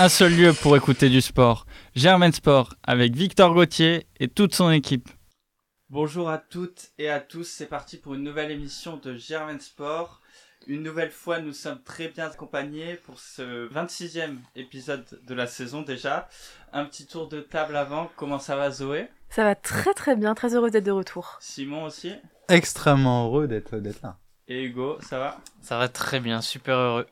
un seul lieu pour écouter du sport. Germain Sport avec Victor Gauthier et toute son équipe. Bonjour à toutes et à tous, c'est parti pour une nouvelle émission de Germain Sport. Une nouvelle fois, nous sommes très bien accompagnés pour ce 26e épisode de la saison déjà. Un petit tour de table avant, comment ça va Zoé? Ça va très très bien, très heureux d'être de retour. Simon aussi? Extrêmement heureux d'être là. Et Hugo, ça va? Ça va très bien, super heureux.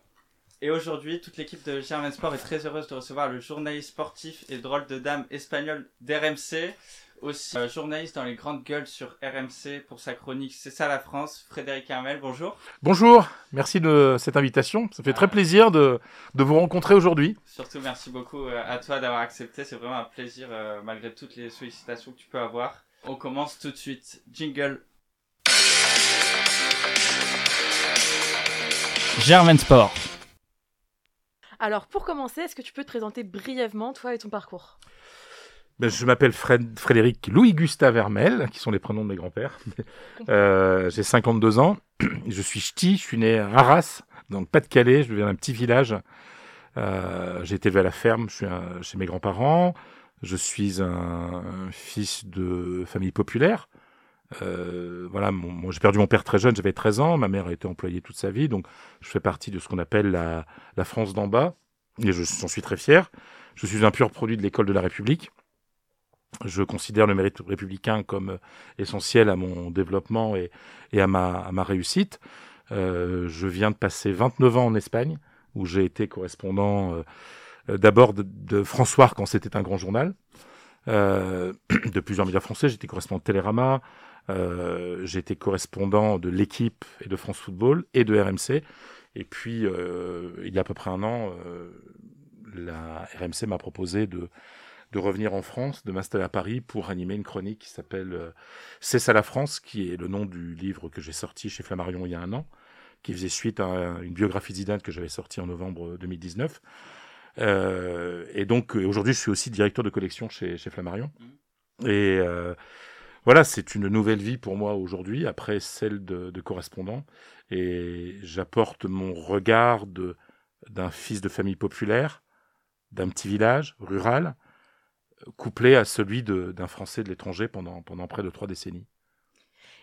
Et aujourd'hui, toute l'équipe de Germain Sport est très heureuse de recevoir le journaliste sportif et drôle de dame espagnol d'RMC, aussi euh, journaliste dans les grandes gueules sur RMC pour sa chronique C'est ça la France, Frédéric Hermel, bonjour. Bonjour, merci de cette invitation. Ça fait très plaisir de, de vous rencontrer aujourd'hui. Surtout, merci beaucoup euh, à toi d'avoir accepté. C'est vraiment un plaisir euh, malgré toutes les sollicitations que tu peux avoir. On commence tout de suite. Jingle. Germain Sport. Alors, pour commencer, est-ce que tu peux te présenter brièvement, toi et ton parcours? Ben, je m'appelle Fred, Frédéric Louis-Gustave Hermel, qui sont les prénoms de mes grands-pères. Euh, j'ai 52 ans. Je suis ch'ti, je suis né à Arras, dans le Pas-de-Calais. Je viens d'un petit village. Euh, j'ai été élevé à la ferme, je suis chez mes grands-parents. Je suis un, fils de famille populaire. Euh, voilà, j'ai perdu mon père très jeune, j'avais 13 ans. Ma mère a été employée toute sa vie, donc je fais partie de ce qu'on appelle la, France d'en bas, et je j'en suis très fier. Je suis un pur produit de l'école de la République. Je considère le mérite républicain comme euh, essentiel à mon développement et, à, ma, réussite. Euh, je viens de passer 29 ans en Espagne, où j'ai été correspondant euh, d'abord de, de, François quand c'était un grand journal, de plusieurs médias français. J'étais correspondant de Télérama, euh, j'ai été correspondant de l'équipe et de France Football et de RMC. Et puis, euh, il y a à peu près un an, euh, la RMC m'a proposé de, de revenir en France, de m'installer à Paris pour animer une chronique qui s'appelle euh, C'est ça la France, qui est le nom du livre que j'ai sorti chez Flammarion il y a un an, qui faisait suite à une biographie Zidane que j'avais sortie en novembre 2019. Euh, et donc aujourd'hui, je suis aussi directeur de collection chez, chez Flammarion. Mmh. Et euh, voilà, c'est une nouvelle vie pour moi aujourd'hui, après celle de, correspondant. Et j'apporte mon regard d'un fils de famille populaire, d'un petit village rural, couplé à celui d'un Français de l'étranger pendant, pendant près de trois décennies.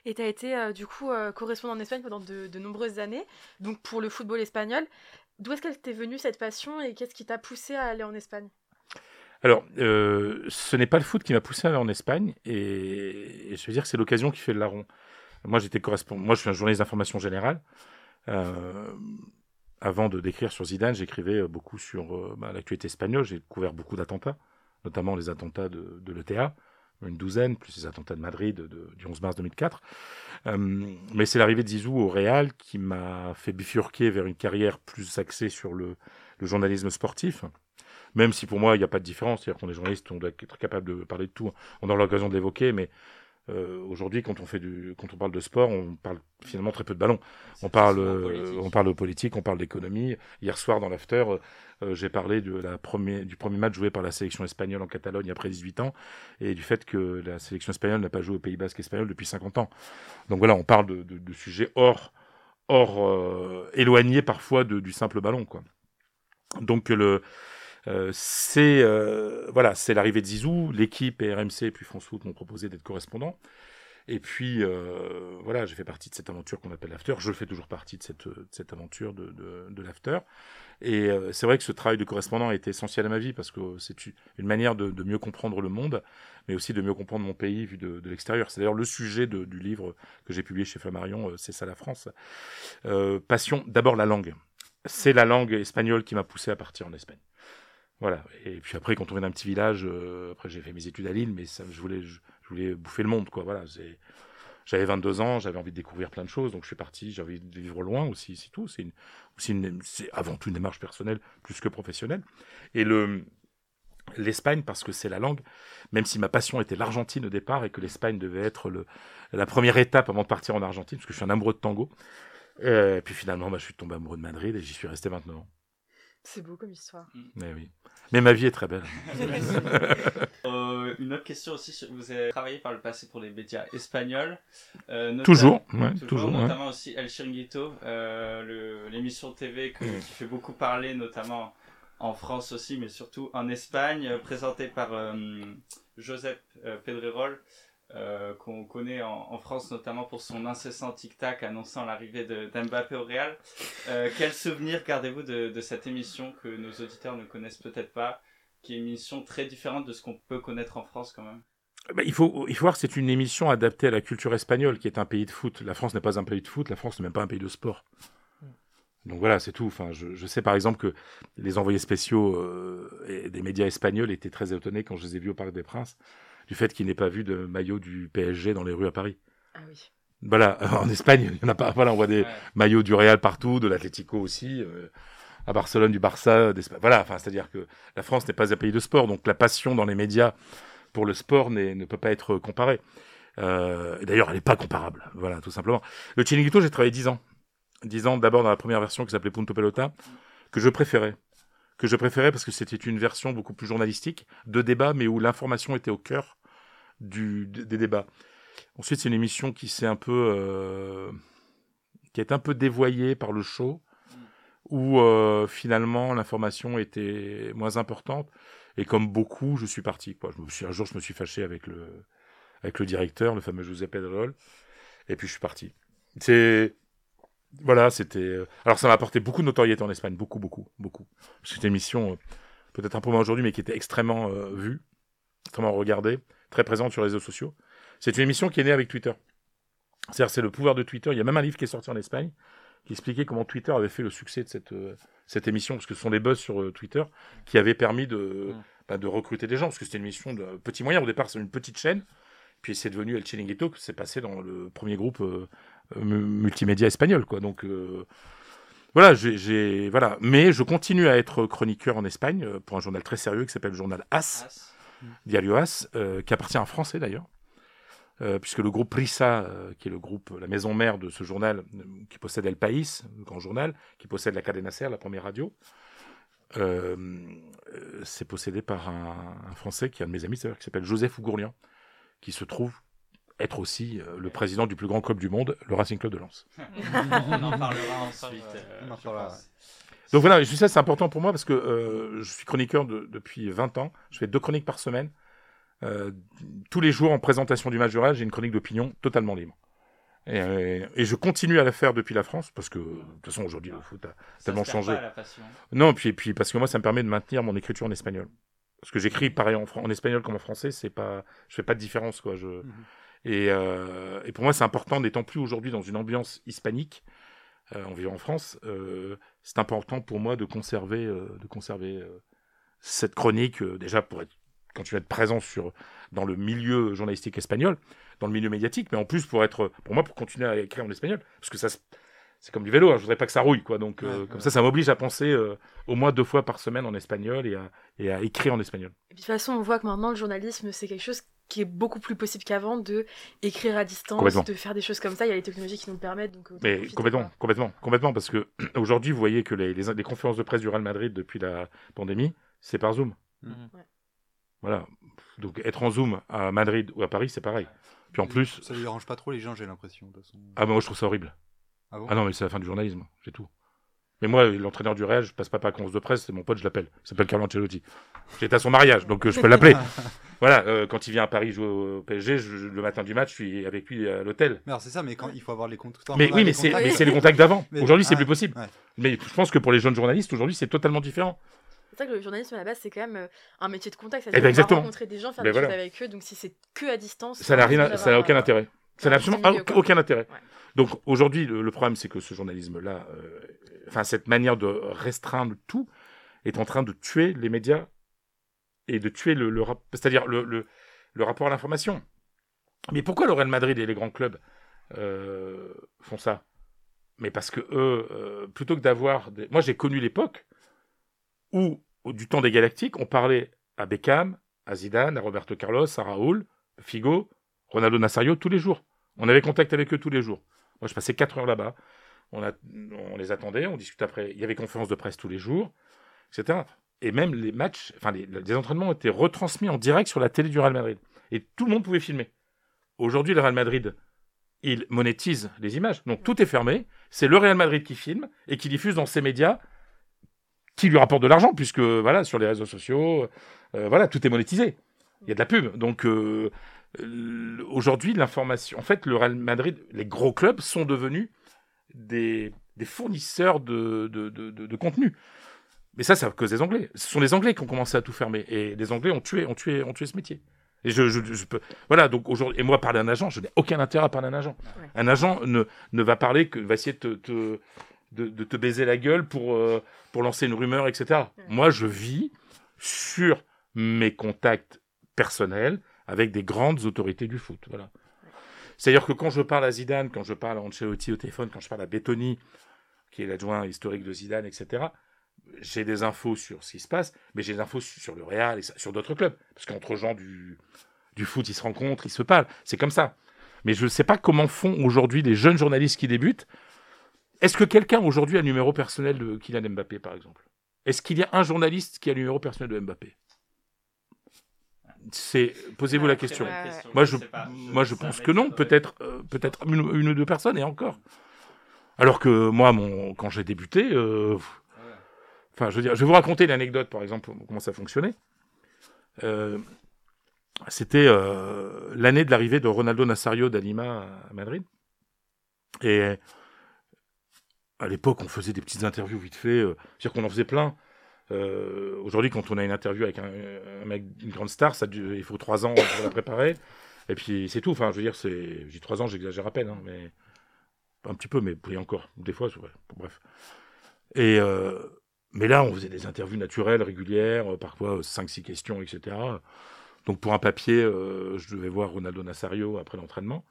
Et tu as été euh, du coup euh, correspondant en Espagne pendant de, de, nombreuses années, donc pour le football espagnol. D'où est-ce qu'elle t'est venue cette passion et qu'est-ce qui t'a poussé à aller en Espagne? Alors, euh, ce n'est pas le foot qui m'a poussé à aller en Espagne, et, je veux dire que c'est l'occasion qui fait le larron. Moi, j'étais correspondant. Moi, je suis un journaliste d'information générale. Euh, avant de d'écrire sur Zidane, j'écrivais beaucoup sur euh, bah, l'actualité espagnole. J'ai couvert beaucoup d'attentats, notamment les attentats de, l'ETA, une douzaine, plus les attentats de Madrid du 11 mars 2004. Euh, mais c'est l'arrivée de Zizou au Real qui m'a fait bifurquer vers une carrière plus axée sur le journalisme sportif même si pour moi il n'y a pas de différence, c'est-à-dire qu'on est journaliste, on doit être capable de parler de tout, on a l'occasion de l'évoquer, mais euh, aujourd'hui, quand on fait du, quand on parle de sport, on parle finalement très peu de ballon. On parle, euh, on parle de politique, on parle d'économie. Hier soir, dans l'after, euh, j'ai parlé de la premier, du premier match joué par la sélection espagnole en Catalogne après 18 ans et du fait que la sélection espagnole n'a pas joué au Pays Basque espagnol depuis 50 ans. Donc voilà, on parle de, de, de sujets hors, hors éloignés parfois de, du simple ballon, quoi. Donc le euh, c'est euh, voilà, c'est l'arrivée de Zizou, l'équipe et RMC et puis France Foot m'ont proposé d'être correspondant. Et puis euh, voilà, j'ai fait partie de cette aventure qu'on appelle l'after. Je fais toujours partie de cette, de cette aventure de, de, de l'after. Et euh, c'est vrai que ce travail de correspondant a été essentiel à ma vie parce que c'est une manière de, de, mieux comprendre le monde, mais aussi de mieux comprendre mon pays vu de, de l'extérieur. C'est d'ailleurs le sujet du livre que j'ai publié chez Flammarion, euh, C'est ça la France. Euh, passion, d'abord la langue. C'est la langue espagnole qui m'a poussé à partir en Espagne. Voilà. Et puis après, quand on vient d'un petit village, euh, après j'ai fait mes études à Lille, mais je voulais, je, voulais bouffer le monde, quoi. Voilà. J'avais 22 ans, j'avais envie de découvrir plein de choses, donc je suis parti. J'ai envie de vivre loin aussi, c'est tout. C'est avant tout une démarche personnelle plus que professionnelle. Et le l'Espagne parce que c'est la langue, même si ma passion était l'Argentine au départ et que l'Espagne devait être la première étape avant de partir en Argentine, parce que je suis un amoureux de tango. Et puis finalement, bah, je suis tombé amoureux de Madrid et j'y suis resté maintenant. C'est beau comme histoire. Mais oui. Mais ma vie est très belle. euh, une autre question aussi, vous avez travaillé par le passé pour les médias espagnols. Euh, toujours, ouais, toujours, toujours Notamment aussi El Chiringuito, euh, l'émission TV que, mmh. qui fait beaucoup parler, notamment en France aussi, mais surtout en Espagne, euh, présenté par euh, Joseph euh, Pedrerol, euh, qu'on connaît en, en France notamment pour son incessant tic-tac annonçant l'arrivée de- d'Mbappé au Real. Euh, quel souvenir gardez-vous de, de cette émission que nos auditeurs ne connaissent peut-être pas, qui est une émission très différente de ce qu'on peut connaître en France quand même? Bah, il, faut, il faut voir que c'est une émission adaptée à la culture espagnole, qui est un pays de foot. La France n'est pas un pays de foot, la France n'est même pas un pays de sport. Donc voilà, c'est tout. Enfin, je, je sais par exemple que les envoyés spéciaux euh, et des médias espagnols étaient très étonnés quand je les ai vus au Parc des Princes du fait qu'ils n'aient pas vu de maillot du PSG dans les rues à Paris. Ah oui. Voilà, en Espagne, il y en a pas. Voilà, on voit des Ouais. maillots du Real partout, de l'Atlético aussi, euh, à Barcelone du Barça, d'Espagne. Voilà, enfin, c'est-à-dire que la France n'est pas un pays de sport, donc la passion dans les médias pour le sport ne peut pas être comparée. Euh, et D'ailleurs, elle n'est pas comparable. Voilà, tout simplement. Le Chiringuito, j'ai travaillé 10 ans. 10 ans d'abord dans la première version qui s'appelait Punto Pelota, que je préférais. Que je préférais parce que c'était une version beaucoup plus journalistique, de débat, mais où l'information était au cœur du, des débats. Ensuite, c'est une émission qui s'est un peu, euh, qui est un peu dévoyée par le show, où euh, finalement l'information était moins importante. Et comme beaucoup, je suis parti. Quoi. Je me suis, un jour, je me suis fâché avec le, avec le directeur, le fameux José Pedrol, et puis je suis parti. C'est voilà, c'était. euh, Alors ça m'a apporté beaucoup de notoriété en Espagne, beaucoup, beaucoup, beaucoup. Une émission euh, peut-être un peu moins aujourd'hui, mais qui était extrêmement euh, vue, extrêmement regardée, très présente sur les réseaux sociaux. C'est une émission qui est née avec Twitter. C'est-à-dire, c'est le pouvoir de Twitter. Il y a même un livre qui est sorti en Espagne qui expliquait comment Twitter avait fait le succès de cette, euh, cette émission, parce que ce sont les buzz sur euh, Twitter qui avaient permis de, Mm. bah, de recruter des gens, parce que c'était une émission de petits moyens. Au départ, c'est une petite chaîne, puis c'est devenu El Chiringuito, que c'est passé dans le premier groupe multimédia espagnol, quoi. Donc, euh, voilà, j'ai, voilà. Mais je continue à être chroniqueur en Espagne euh, pour un journal très sérieux qui s'appelle le journal As. As. Diario As, euh, qui appartient à un Français d'ailleurs, euh, puisque le groupe Prisa, euh, qui est le groupe, la maison mère de ce journal, qui possède El País, le grand journal, qui possède la Cadena Ser, la première radio, c'est possédé par un, un Français qui est un de mes amis, c'est-à-dire qui s'appelle Joseph Ougourlian, qui se trouve être aussi euh, le président du plus grand club du monde, le Racing Club de Lens. On en parlera ensuite. euh, On en je parlera, pense. Donc voilà, je c'est important pour moi parce que euh, je suis chroniqueur de- depuis 20 ans. Je fais deux chroniques par semaine. Euh, tous les jours, en présentation du match du Real, j'ai une chronique d'opinion totalement libre. Et, euh, et je continue à la faire depuis la France parce que, de toute façon, aujourd'hui, le foot a Ça tellement changé. pas, la passion. Non, puis, puis parce que moi, ça me permet de maintenir mon écriture en espagnol. Parce que j'écris pareil en, espagnol comme en français, c'est pas, je fais pas de différence, quoi. Je, et, euh, et pour moi, c'est important, n'étant plus aujourd'hui dans une ambiance hispanique, euh, en vivant en France, euh, c'est important pour moi de conserver, euh, de conserver euh, cette chronique, euh, déjà pour être, quand tu vas être présent sur, dans le milieu journalistique espagnol, dans le milieu médiatique, mais en plus pour être, pour moi, pour continuer à écrire en espagnol, parce que ça, se- c'est comme du vélo, hein, je voudrais pas que ça rouille, quoi. Donc, euh, Ouais, comme ouais. ça, ça m'oblige à penser euh, au moins deux fois par semaine en espagnol et à, et à écrire en espagnol. Et puis, de toute façon, on voit que maintenant, le journalisme, c'est quelque chose qui est beaucoup plus possible qu'avant de écrire à distance, de faire des choses comme ça. Il y a les technologies qui nous le permettent. Donc, autant Mais profiter, complètement, quoi. complètement, complètement, parce que aujourd'hui, vous voyez que les, les, les conférences de presse du Real Madrid depuis la pandémie, c'est par Zoom. Ouais. Voilà. Donc être en Zoom à Madrid ou à Paris, c'est pareil. Puis en plus, Ça ne dérange pas trop les gens, j'ai l'impression. ah bah moi je trouve ça horrible. Ah bon? Ah non, mais c'est la fin du journalisme, c'est tout. Mais moi, l'entraîneur du Real, je passe pas par la conférence de presse, c'est mon pote, je l'appelle. Il s'appelle Carlo Ancelotti. J'étais à son mariage, donc euh, je peux l'appeler. voilà, euh, quand il vient à Paris jouer au PSG, je- le matin du match, je suis avec lui à l'hôtel. Mais alors c'est ça, mais quand il faut avoir les contacts. Mais oui, mais c'est mais c'est les contacts d'avant. Mais- Aujourd'hui, c'est ah, plus possible. ouais. Mais je pense que pour les jeunes journalistes, aujourd'hui, c'est totalement différent. C'est ça que le journalisme à la base, c'est quand même euh, un métier de contact. Eh ben, C'est-à-dire va exactement. rencontrer des gens, faire Ben des choses avec eux. Donc si c'est que à distance, Ça n'a rien, ça aucun euh, intérêt. Ça n'a absolument milieu, aucun- quoi. intérêt. Ouais. Donc aujourd'hui, le, le problème, c'est que ce journalisme-là, euh, enfin cette manière de restreindre tout, est en train de tuer les médias et de tuer le, c'est-à-dire le, rapport à l'information. Mais pourquoi le Real Madrid et les grands clubs euh, font ça? Mais parce que eux, euh, plutôt que d'avoir, moi j'ai connu l'époque où, du temps des Galactiques, on parlait à Beckham, à Zidane, à Roberto Carlos, à Raoul, Figo, Ronaldo Nazario tous les jours. On avait contact avec eux tous les jours. Moi, je passais 4 heures là-bas. On, les attendait, on discutait après. Il y avait conférences de presse tous les jours, etc. Et même les matchs, enfin, les, entraînements étaient retransmis en direct sur la télé du Real Madrid. Et tout le monde pouvait filmer. Aujourd'hui, le Real Madrid, il monétise les images. Donc tout est fermé. C'est le Real Madrid qui filme et qui diffuse dans ses médias qui lui rapporte de l'argent, puisque voilà, sur les réseaux sociaux, euh, voilà, tout est monétisé. Il y a de la pub. Donc euh, aujourd'hui, l'information. En fait, le Real Madrid, les gros clubs sont devenus des, des fournisseurs de, de, de, contenu. Mais ça, c'est à cause des Anglais. Ce sont les Anglais qui ont commencé à tout fermer. Et les Anglais ont tué, ont tué, ont tué ce métier. Et je, je, je peux. Voilà, donc aujourd'hui. Et moi, parler à un agent, je n'ai aucun intérêt à parler à un agent. Ouais. Un agent ne, ne va parler que. va essayer de te. te- de, de te baiser la gueule pour, euh, pour lancer une rumeur, etc. Ouais. Moi, je vis sur mes contacts personnels avec des grandes autorités du foot. Voilà. C'est-à-dire que quand je parle à Zidane, quand je parle à Ancelotti au téléphone, quand je parle à Bettoni, qui est l'adjoint historique de Zidane, etc., j'ai des infos sur ce qui se passe, mais j'ai des infos su- sur le Real et sur d'autres clubs. Parce qu'entre gens du, du foot, ils se rencontrent, ils se parlent. C'est comme ça. Mais je ne sais pas comment font aujourd'hui les jeunes journalistes qui débutent. Est-ce que quelqu'un aujourd'hui a numéro personnel de Kylian Mbappé, par exemple? Est-ce qu'il y a un journaliste qui a le numéro personnel de Mbappé? C'est Posez-vous la Ouais, question. Moi, je, sais pas. moi, je ça pense que non. m'étonnerait. Peut-être, euh, peut-être une, une ou deux personnes et encore. Alors que moi, mon, quand j'ai débuté, euh, enfin, je veux dire, je vais vous raconter une anecdote, par exemple, comment ça fonctionnait. Euh, C'était euh, l'année de l'arrivée de Ronaldo Nazario d'Anima à Madrid. Et à l'époque, on faisait des petites interviews vite fait. euh, C'est-à-dire qu'on en faisait plein. Euh, Aujourd'hui, quand on a une interview avec un, mec, une grande star, ça, il faut trois ans pour la préparer. Et puis c'est tout. Enfin, je veux dire, dis trois ans, j'exagère à peine, hein, mais un petit peu, mais oui, encore. Des fois. Bon, bref. Et euh, mais là, on faisait des interviews naturelles, régulières, euh, parfois 5-6 questions, etc. Donc pour un papier, je devais voir Ronaldo Nazario après l'entraînement.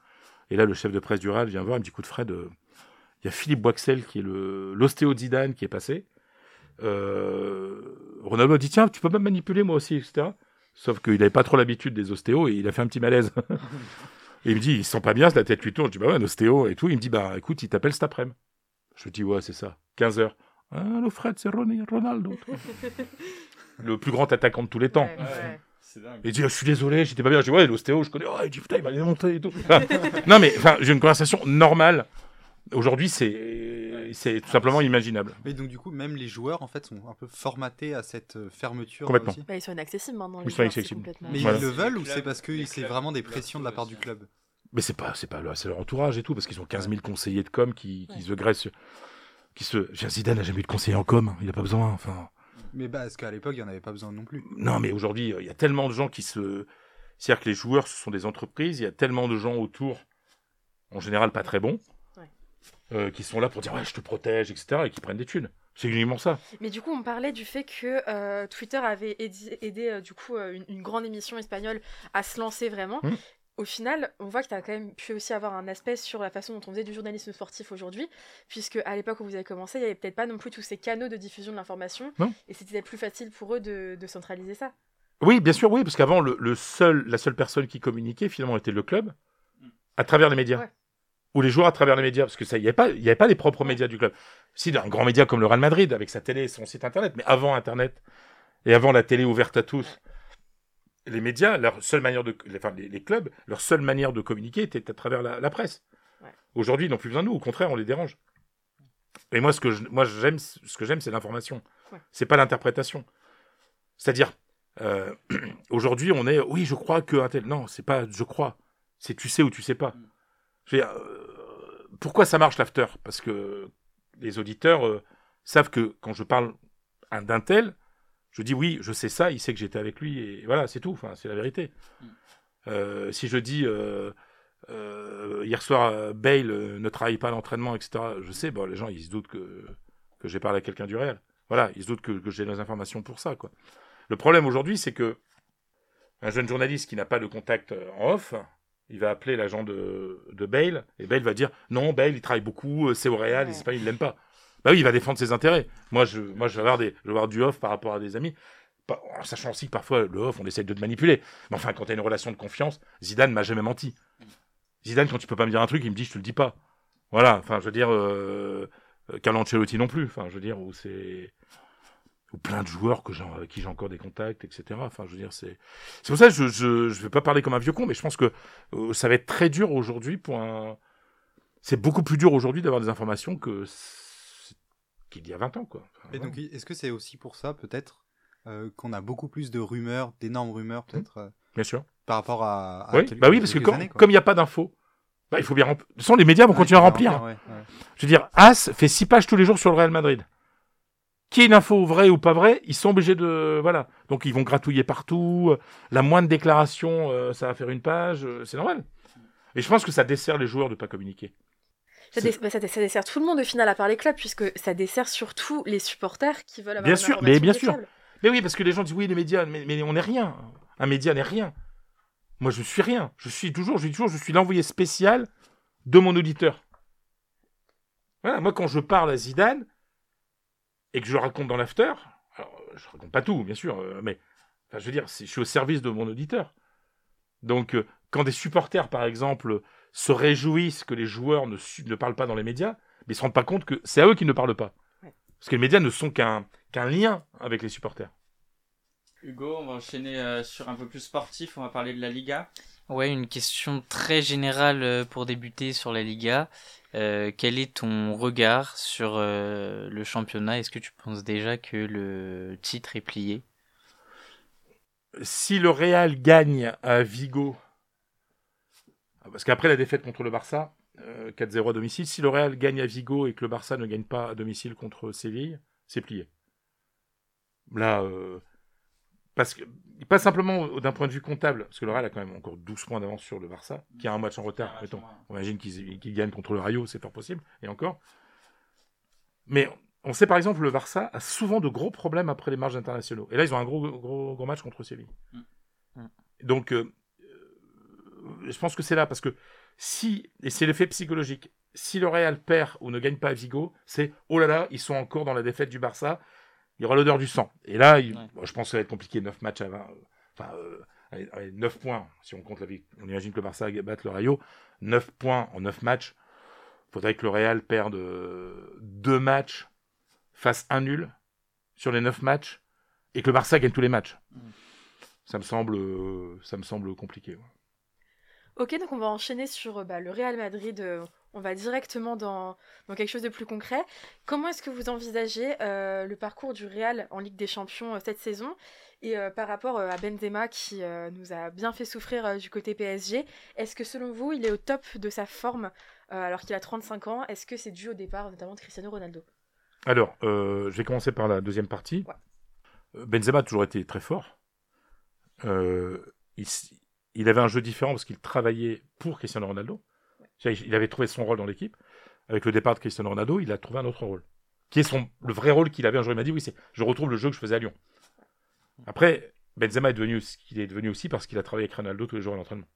Et là, le chef de presse du RAL vient voir, il me dit, coup de Fred, il y a Philippe Boixel qui est l'ostéo Zidane qui est passé. Euh, Ronaldo a dit, tiens, tu peux me manipuler moi aussi, etc. Sauf qu'il n'avait pas trop l'habitude des ostéos et il a fait un petit malaise. et il me dit, il se sent pas bien, la tête lui tourne. Je dis, bah ouais, un ostéo et tout. Il me dit, bah écoute, il t'appelle cet après-midi. Je lui dis, ouais, c'est ça, 15 heures. Ah, le Fred, c'est Ronaldo. le plus grand attaquant de tous les temps. Ouais, ouais. Il dit, ah, je suis désolé, j'étais pas bien. Je dis, ouais, l'ostéo, je connais. Oh, il dit, putain, il va les monter et tout. non, mais enfin, j'ai une conversation normale. Aujourd'hui, c'est, c'est tout simplement imaginable. Mais donc du coup, même les joueurs en fait sont un peu formatés à cette euh, fermeture. Complètement. aussi. Bah, ils sont inaccessibles maintenant. Ils les sont joueurs, inaccessibles. complètement- Mais Voilà. ils le veulent ou c'est parce que c'est vraiment des pressions de la part du club Mais c'est pas, c'est pas, là, c'est leur entourage et tout, parce qu'ils ont 15 000 conseillers de com qui, qui se graissent, qui se. Zidane n'a jamais eu de conseiller en com, il a pas besoin. Enfin, Mais bah, parce qu'à l'époque, il n'y en avait pas besoin non plus. non, mais aujourd'hui, il y a tellement de gens qui se. C'est-à-dire que les joueurs, ce sont des entreprises. Il y a tellement de gens autour, en général pas très bons. Euh, qui sont là pour dire ouais, je te protège, etc., et qui prennent des thunes. C'est uniquement ça. Mais du coup, on parlait du fait que euh, Twitter avait aidé, aidé, euh, du coup une, une grande émission espagnole à se lancer vraiment. Mm. Au final, on voit que tu as quand même pu aussi avoir un aspect sur la façon dont on faisait du journalisme sportif aujourd'hui, puisque à l'époque où vous avez commencé, il n'y avait peut-être pas non plus tous ces canaux de diffusion de l'information, et c'était plus facile pour eux de, de centraliser ça. Oui, bien sûr, oui, parce qu'avant, le, le seul, la seule personne qui communiquait, finalement, était le club, à travers les médias. Ouais. Ou les joueurs à travers les médias, parce que ça, il n'y avait pas, il y avait pas les propres médias du club. Si, un grand média comme le Real Madrid, avec sa télé et son site internet, mais avant Internet, et avant la télé ouverte à tous, les médias, leur seule manière de, enfin, les, les clubs, leur seule manière de communiquer était à travers la, la presse. Ouais. Aujourd'hui, ils n'ont plus besoin de nous, au contraire, on les dérange. Et moi, ce que je, moi, j'aime, ce que j'aime, c'est l'information. Ouais. C'est pas l'interprétation. C'est-à-dire, euh, aujourd'hui, on est, oui, je crois que un tel. Non, c'est pas, je crois. C'est tu sais ou tu sais pas. Mm. Je veux dire, euh, pourquoi ça marche l'after? Parce que les auditeurs euh, savent que quand je parle à- d'un tel, je dis oui, je sais ça, il sait que j'étais avec lui et voilà, c'est tout. Enfin, c'est la vérité. Mm. Euh, si je dis hier soir, Bale ne travaille pas à l'entraînement, etc. Je sais, bon, les gens ils se doutent que que j'ai parlé à quelqu'un du réel. Voilà, ils se doutent que, que j'ai les informations pour ça, quoi. Le problème aujourd'hui, c'est que un jeune journaliste qui n'a pas de contact en off, il va appeler l'agent de, de Bale, et Bale va dire non, Bale, il travaille beaucoup, euh, c'est au Real, les Ouais. Espagnols, ils l'aiment pas. Bah oui, il va défendre ses intérêts. Moi, je, moi, je vais avoir des, je vais avoir du off par rapport à des amis, Pas- en sachant aussi que parfois le off, on essaie de te manipuler. Mais enfin, quand tu as une relation de confiance, Zidane m'a jamais menti. Zidane, quand tu peux pas me dire un truc, il me dit je te le dis pas. Voilà. Enfin, je veux dire, euh, euh, Carlo Ancelotti non plus. Enfin, je veux dire où c'est ou plein de joueurs que j'ai, avec qui j'ai encore des contacts, etc. Enfin, je veux dire, c'est c'est pour ça que je, je, je vais pas parler comme un vieux con, mais je pense que euh, ça va être très dur aujourd'hui pour un. C'est beaucoup plus dur aujourd'hui d'avoir des informations que qu'il y a 20 ans. Quoi. Enfin, Et voilà. donc, est-ce que c'est aussi pour ça, peut-être, euh, qu'on a beaucoup plus de rumeurs, d'énormes rumeurs, peut-être, euh, Bien sûr. par rapport à. à Oui, quelques- bah oui, parce que comme années, quoi. comme il n'y a pas d'infos, bah, il faut bien remplir. De toute façon, les médias vont continuer à remplir. ouais, ouais. Je veux dire, As fait 6 pages tous les jours sur le Real Madrid. Qui est une info vraie ou pas vraie, ils sont obligés de. Voilà. Donc ils vont gratouiller partout. La moindre déclaration, euh, ça va faire une page. euh, C'est normal. Et je pense que ça dessert les joueurs de ne pas communiquer. Ça, dé- bah, ça dé- ça dessert tout le monde au final, à part les clubs, puisque ça dessert surtout les supporters qui veulent avoir Bien une sûr, information mais bien sûr. fiable. Mais oui, parce que les gens disent oui, les médias, mais, mais on n'est rien. Un média n'est rien. Moi, je suis rien. Je suis toujours, je dis toujours, je suis l'envoyé spécial de mon auditeur. Voilà, moi, quand je parle à Zidane et que je le raconte dans l'after, alors, je raconte pas tout, bien sûr, euh, mais enfin, je veux dire, je suis au service de mon auditeur. Donc, euh, quand des supporters, par exemple, se réjouissent que les joueurs ne, parlent pas dans les médias, mais ils se rendent pas compte que c'est à eux qui ne parlent pas. Parce que les médias ne sont qu'un lien avec les supporters. Hugo, on va enchaîner euh, sur un peu plus sportif. On va parler de la Liga. Ouais, une question très générale euh, pour débuter sur la Liga. Euh, quel est ton regard sur euh, le championnat? Est-ce que tu penses déjà que le titre est plié? Si le Real gagne à Vigo, parce qu'après la défaite contre le Barça, euh, 4-0 à domicile, si le Real gagne à Vigo et que le Barça ne gagne pas à domicile contre Séville, c'est plié. Là, parce que, pas simplement d'un point de vue comptable, parce que le Real a quand même encore 12 points d'avance sur le Barça, qui a un match en retard, mettons. On imagine qu'ils qu'ils gagnent contre le Rayo, c'est fort possible, et encore. Mais on sait par exemple le Barça a souvent de gros problèmes après les marges internationaux. Et là, ils ont un gros, gros, gros match contre Séville. Mm. Mm. Donc, euh, euh, je pense que c'est là, parce que si, et c'est l'effet psychologique, si le Real perd ou ne gagne pas à Vigo, c'est oh là là, ils sont encore dans la défaite du Barça, il y aura l'odeur du sang. Et là, il- Ouais. bon, je pense que ça va être compliqué, 9 matchs à 20, euh, enfin, euh, allez, allez, 9 points, si on compte la vie. On imagine que le Barça batte le Rayo, 9 points en 9 matchs. faudrait que le Real perde 2 matchs, fasse un nul sur les 9 matchs, et que le Barça gagne tous les matchs. Mm. Ça me semble, euh, ça me semble compliqué. ouais. Ok, donc on va enchaîner sur euh, bah, le Real Madrid. On va directement dans, dans quelque chose de plus concret. Comment est-ce que vous envisagez euh, le parcours du Real en Ligue des Champions euh, cette saison? Et euh, par rapport à Benzema qui nous a bien fait souffrir du côté PSG, est-ce que selon vous, il est au top de sa forme alors qu'il a 35 ans? Est-ce que c'est dû au départ notamment de Cristiano Ronaldo? Alors, je vais commencer par la deuxième partie. Ouais. Benzema a toujours été très fort. Il avait un jeu différent parce qu'il travaillait pour Cristiano Ronaldo. Il avait trouvé son rôle dans l'équipe. Avec le départ de Cristiano Ronaldo, il a trouvé un autre rôle. Qui est son, le vrai rôle qu'il avait un jour. Il m'a dit oui, c'est je retrouve le jeu que je faisais à Lyon. Après, Benzema est devenu ce qu'il est devenu aussi parce qu'il a travaillé avec Ronaldo tous les jours à l'entraînement.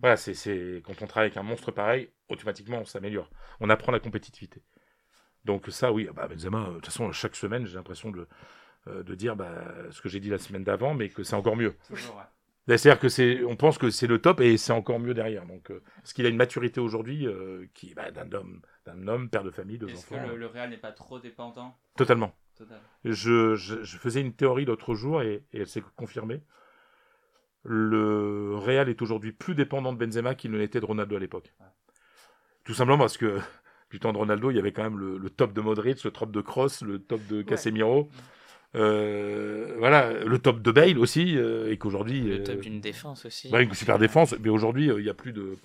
Voilà, c'est, c'est quand on travaille avec un monstre pareil, automatiquement on s'améliore. On apprend la compétitivité. Donc ça, oui, bah Benzema, euh, de toute façon, chaque semaine, j'ai l'impression de, euh, dire bah, ce que j'ai dit la semaine d'avant, mais que c'est encore mieux. C'est-à-dire que c'est, on pense que c'est le top et c'est encore mieux derrière. Donc, euh, parce qu'il a une maturité aujourd'hui euh, qui, bah, d'un homme, d'un homme, père de famille, deux Est-ce que enfants, le, le Real n'est pas trop dépendant totalement. Total. Je, je, je faisais une théorie l'autre jour et, et elle s'est confirmée. Le Real est aujourd'hui plus dépendant de Benzema qu'il ne l'était de Ronaldo à l'époque. Ouais. Tout simplement parce que du temps de Ronaldo, il y avait quand même le, le top de Modric, le top de Kroos, le top de Casemiro. Euh, voilà, le top de Bale aussi, euh, et qu'aujourd'hui. Le euh, top d'une défense aussi. Ouais, une super défense, mais aujourd'hui, euh, il n'y a plus de.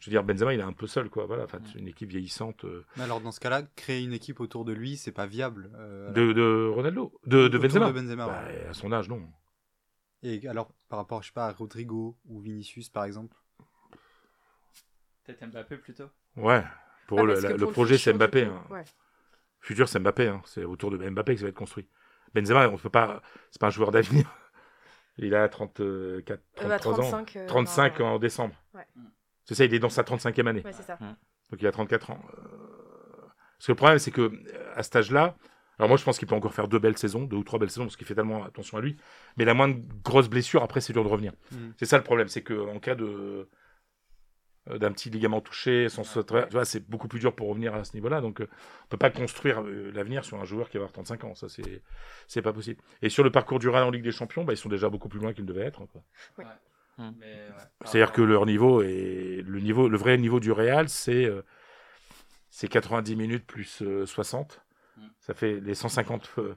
Je veux dire, Benzema, il est un peu seul, quoi. Voilà, enfin, c'est une équipe vieillissante euh, Mais alors, dans ce cas-là, créer une équipe autour de lui, c'est pas viable. euh, de, de Ronaldo, de, Benzema. de Benzema, Bah, ouais. à son âge, non. Et alors, par rapport, je sais pas, à Rodrigo ou Vinicius, par exemple. Peut-être Mbappé plutôt Ouais. Pour le, projet, c'est Mbappé. hein. ouais. Futur, c'est Mbappé. hein. C'est autour de Mbappé que ça va être construit. Benzema, on peut pas. C'est pas un joueur d'avenir. Il a 34, Euh, à 33 ans. 35, euh, 35 non, en décembre. Ouais. C'est ça, il est dans sa 35e année. Ouais, c'est ça. Donc il a 34 ans. Euh, Parce que le problème, c'est que euh, à cet âge-là, alors moi je pense qu'il peut encore faire deux belles saisons, deux ou trois belles saisons, parce qu'il fait tellement attention à lui. Mais la moindre grosse blessure, après, c'est dur de revenir. Mhm. C'est ça le problème, c'est qu'en cas de euh, d'un petit ligament touché, vois, c'est beaucoup plus dur pour revenir à ce niveau-là. Donc, euh, on peut pas construire euh, l'avenir sur un joueur qui va avoir 35 ans. Ça, c'est c'est pas possible. Et sur le parcours du Real en Ligue des Champions, bah, ils sont déjà beaucoup plus loin qu'ils ne devaient être. quoi. Mais, ouais, par C'est-à-dire que leur niveau est le niveau, le vrai niveau du Real, c'est euh, c'est 90 minutes plus euh, 60. Mm. Ça fait les 150, euh,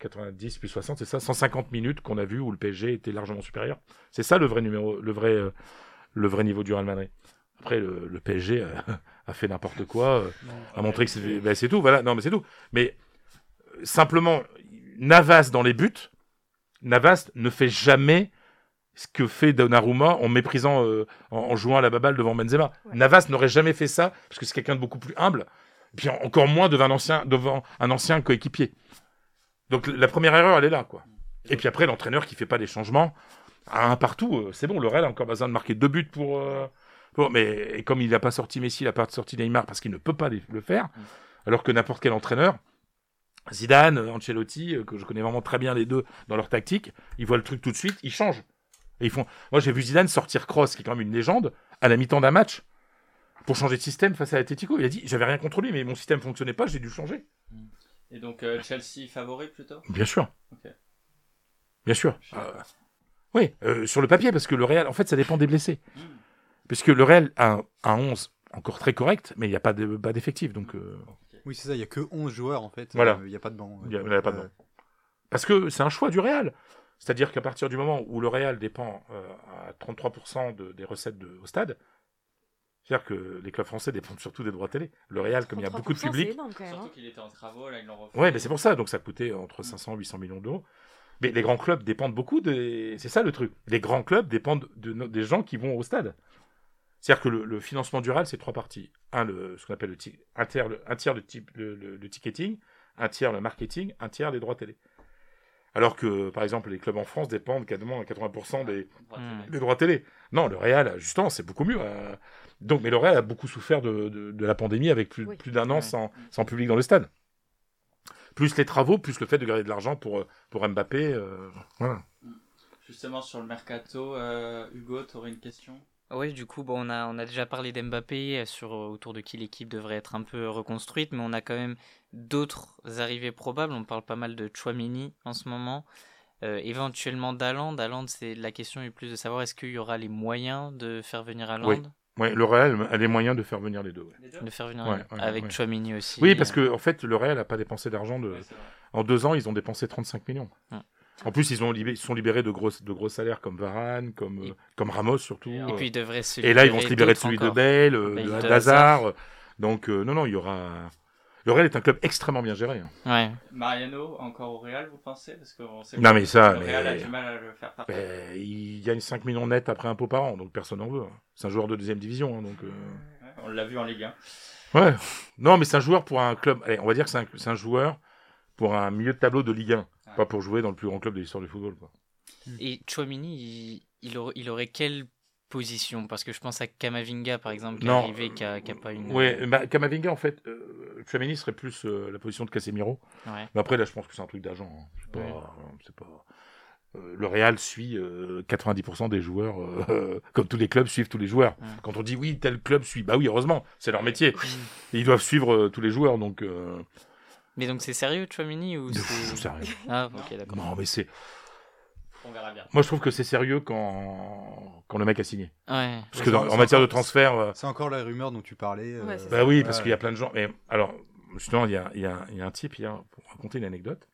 90 plus 60, c'est ça 150 minutes qu'on a vu où le PSG était largement supérieur. C'est ça le vrai numéro, le vrai, euh, le vrai niveau du Real Madrid. Après, le, le PSG euh, a fait n'importe quoi, euh, a montré que c'est ben, c'est tout. Voilà, non, mais c'est tout. Mais euh, simplement, Navas dans les buts, Navas ne fait jamais ce que fait Donnarumma en méprisant, euh, en, en jouant à la baballe devant Benzema. Ouais. Navas n'aurait jamais fait ça parce que c'est quelqu'un de beaucoup plus humble. Et puis en- encore moins devant un ancien, devant un ancien coéquipier. Donc la première erreur, elle est là, quoi. Et puis après, l'entraîneur qui fait pas des changements, un partout, euh, c'est bon. Le Real a encore besoin de marquer deux buts pour. euh, mais comme il n'a pas sorti Messi, il n'a pas sorti Neymar parce qu'il ne peut pas le faire, alors que n'importe quel entraîneur, Zidane, euh, Ancelotti, euh, que je connais vraiment très bien les deux dans leur tactique, ils voient le truc tout de suite, ils changent. Et ils font. Moi, j'ai vu Zidane sortir Cross, qui est quand même une légende, à la mi-temps d'un match, pour changer de système face à Atletico. Il a dit, j'avais rien contre lui, mais mon système fonctionnait pas, j'ai dû changer. Et donc euh, Chelsea favori plutôt? Bien sûr. Bien sûr. Euh, oui, euh, sur le papier, parce que le Real, en fait, ça dépend des blessés. Puisque le Real a un, un 11 encore très correct, mais il n'y a pas de- pas d'effectif. Donc, euh, Oui, c'est ça, il y a que 11 joueurs en fait. Voilà. Euh, Il n'y a pas de banc. Il y a- il y a pas de banc. Parce que c'est un choix du Real. C'est-à-dire qu'à partir du moment où le Real dépend euh, à 33% de- des recettes de- au stade, c'est-à-dire que les clubs français dépendent surtout des droits télé. Le Real, comme il y a beaucoup de 33%, public, énorme quand même. Surtout hein. qu'il était en travaux, là ils l'ont refait. Ouais, mais c'est pour ça. Donc ça coûtait entre 500 et 800 millions d'euros. Mais les grands clubs dépendent beaucoup des. C'est ça le truc. Les grands clubs dépendent de, des gens qui vont au stade. C'est-à-dire que le, le financement du Real, c'est trois parties. Un, le, ce qu'on appelle le, un, tiers, le, un tiers le, type, le, le- le ticketing, un tiers le marketing, un tiers les droits télé. Alors que, par exemple, les clubs en France dépendent quasiment à 80% des, Droit Hmm. télé. des droits télé. Non, le Real, justement, c'est beaucoup mieux. euh. Donc, mais le Real a beaucoup souffert de, de- de la pandémie avec plus, Oui. plus d'un an sans, sans public dans le stade. Plus les travaux, plus le fait de garder de l'argent pour, pour Mbappé. euh, voilà. Justement sur le mercato, euh, Hugo, t'aurais une question? Oui, du coup, bon, on, a, on a déjà parlé d'Mbappé, euh, sur euh, autour de qui l'équipe devrait être un peu reconstruite, mais on a quand même d'autres arrivées probables. On parle pas mal de Chouamini en ce moment, euh, éventuellement d'Aland. D'Aland, c'est la question est plus de savoir est-ce qu'il y aura les moyens de faire venir Aland, Oui. Ouais, le Real a les moyens de faire venir les deux. ouais. Les deux? De faire venir Ouais, ouais, avec ouais. Chouamini aussi. Oui, parce que en fait, le Real n'a pas dépensé d'argent. De... En deux ans, ils ont dépensé 35 millions. En plus, ils, ont libé- ils sont libérés de gros, de gros salaires comme Varane, comme, euh, Et- comme Ramos surtout. Et puis ils devraient se Et là, ils vont se libérer de celui de encore. Euh, Bale, de de Hazard. Donc, euh, non, non, il y aura. Le Real est un club extrêmement bien géré. hein. Ouais. Mariano, encore au Real, vous pensez? Parce qu'on sait Non, que mais ça, le Real a mais- du mal à le faire partir. Ben, il gagne 5 millions net après impôt par an, donc personne n'en veut. hein. C'est un joueur de deuxième division. hein, donc, euh, Ouais, on l'a vu en Ligue 1. Ouais. Non, mais c'est un joueur pour un club. Allez, on va dire que c'est un, joueur pour un milieu de tableau de Ligue 1, Ah. Pas pour jouer dans le plus grand club de l'histoire du football. Quoi. Et Chouamini, il, il, aurait, il aurait quelle position? Parce que je pense à Kamavinga, par exemple, qui est Non, arrivé, qui a, qui a pas une... Ouais, bah, Kamavinga, en fait, euh, Tchouaméni serait plus euh, la position de Casemiro. Ouais. Mais après, là, je pense que c'est un truc d'agent. hein. C'est pas. Ouais. euh, c'est pas... euh, le Real suit euh, 90% des joueurs, euh, comme tous les clubs suivent tous les joueurs. Ouais. Quand on dit oui, tel club suit, bah oui, heureusement, c'est leur métier. Et ils doivent suivre euh, tous les joueurs, donc. Mais donc c'est sérieux, Chouamini ou c'est... sérieux. Ah, ok, d'accord. Non, mais c'est. On verra bien. Moi, je trouve que c'est sérieux quand quand le mec a signé. Ouais. Parce que dans- en matière de encore- transfert. euh, C'est encore la rumeur dont tu parlais. euh, Ouais, c'est Bah oui, parce ouais. qu'il y a plein de gens. Mais alors, justement, il y a, il y a- il y a un type hier, pour raconter une anecdote,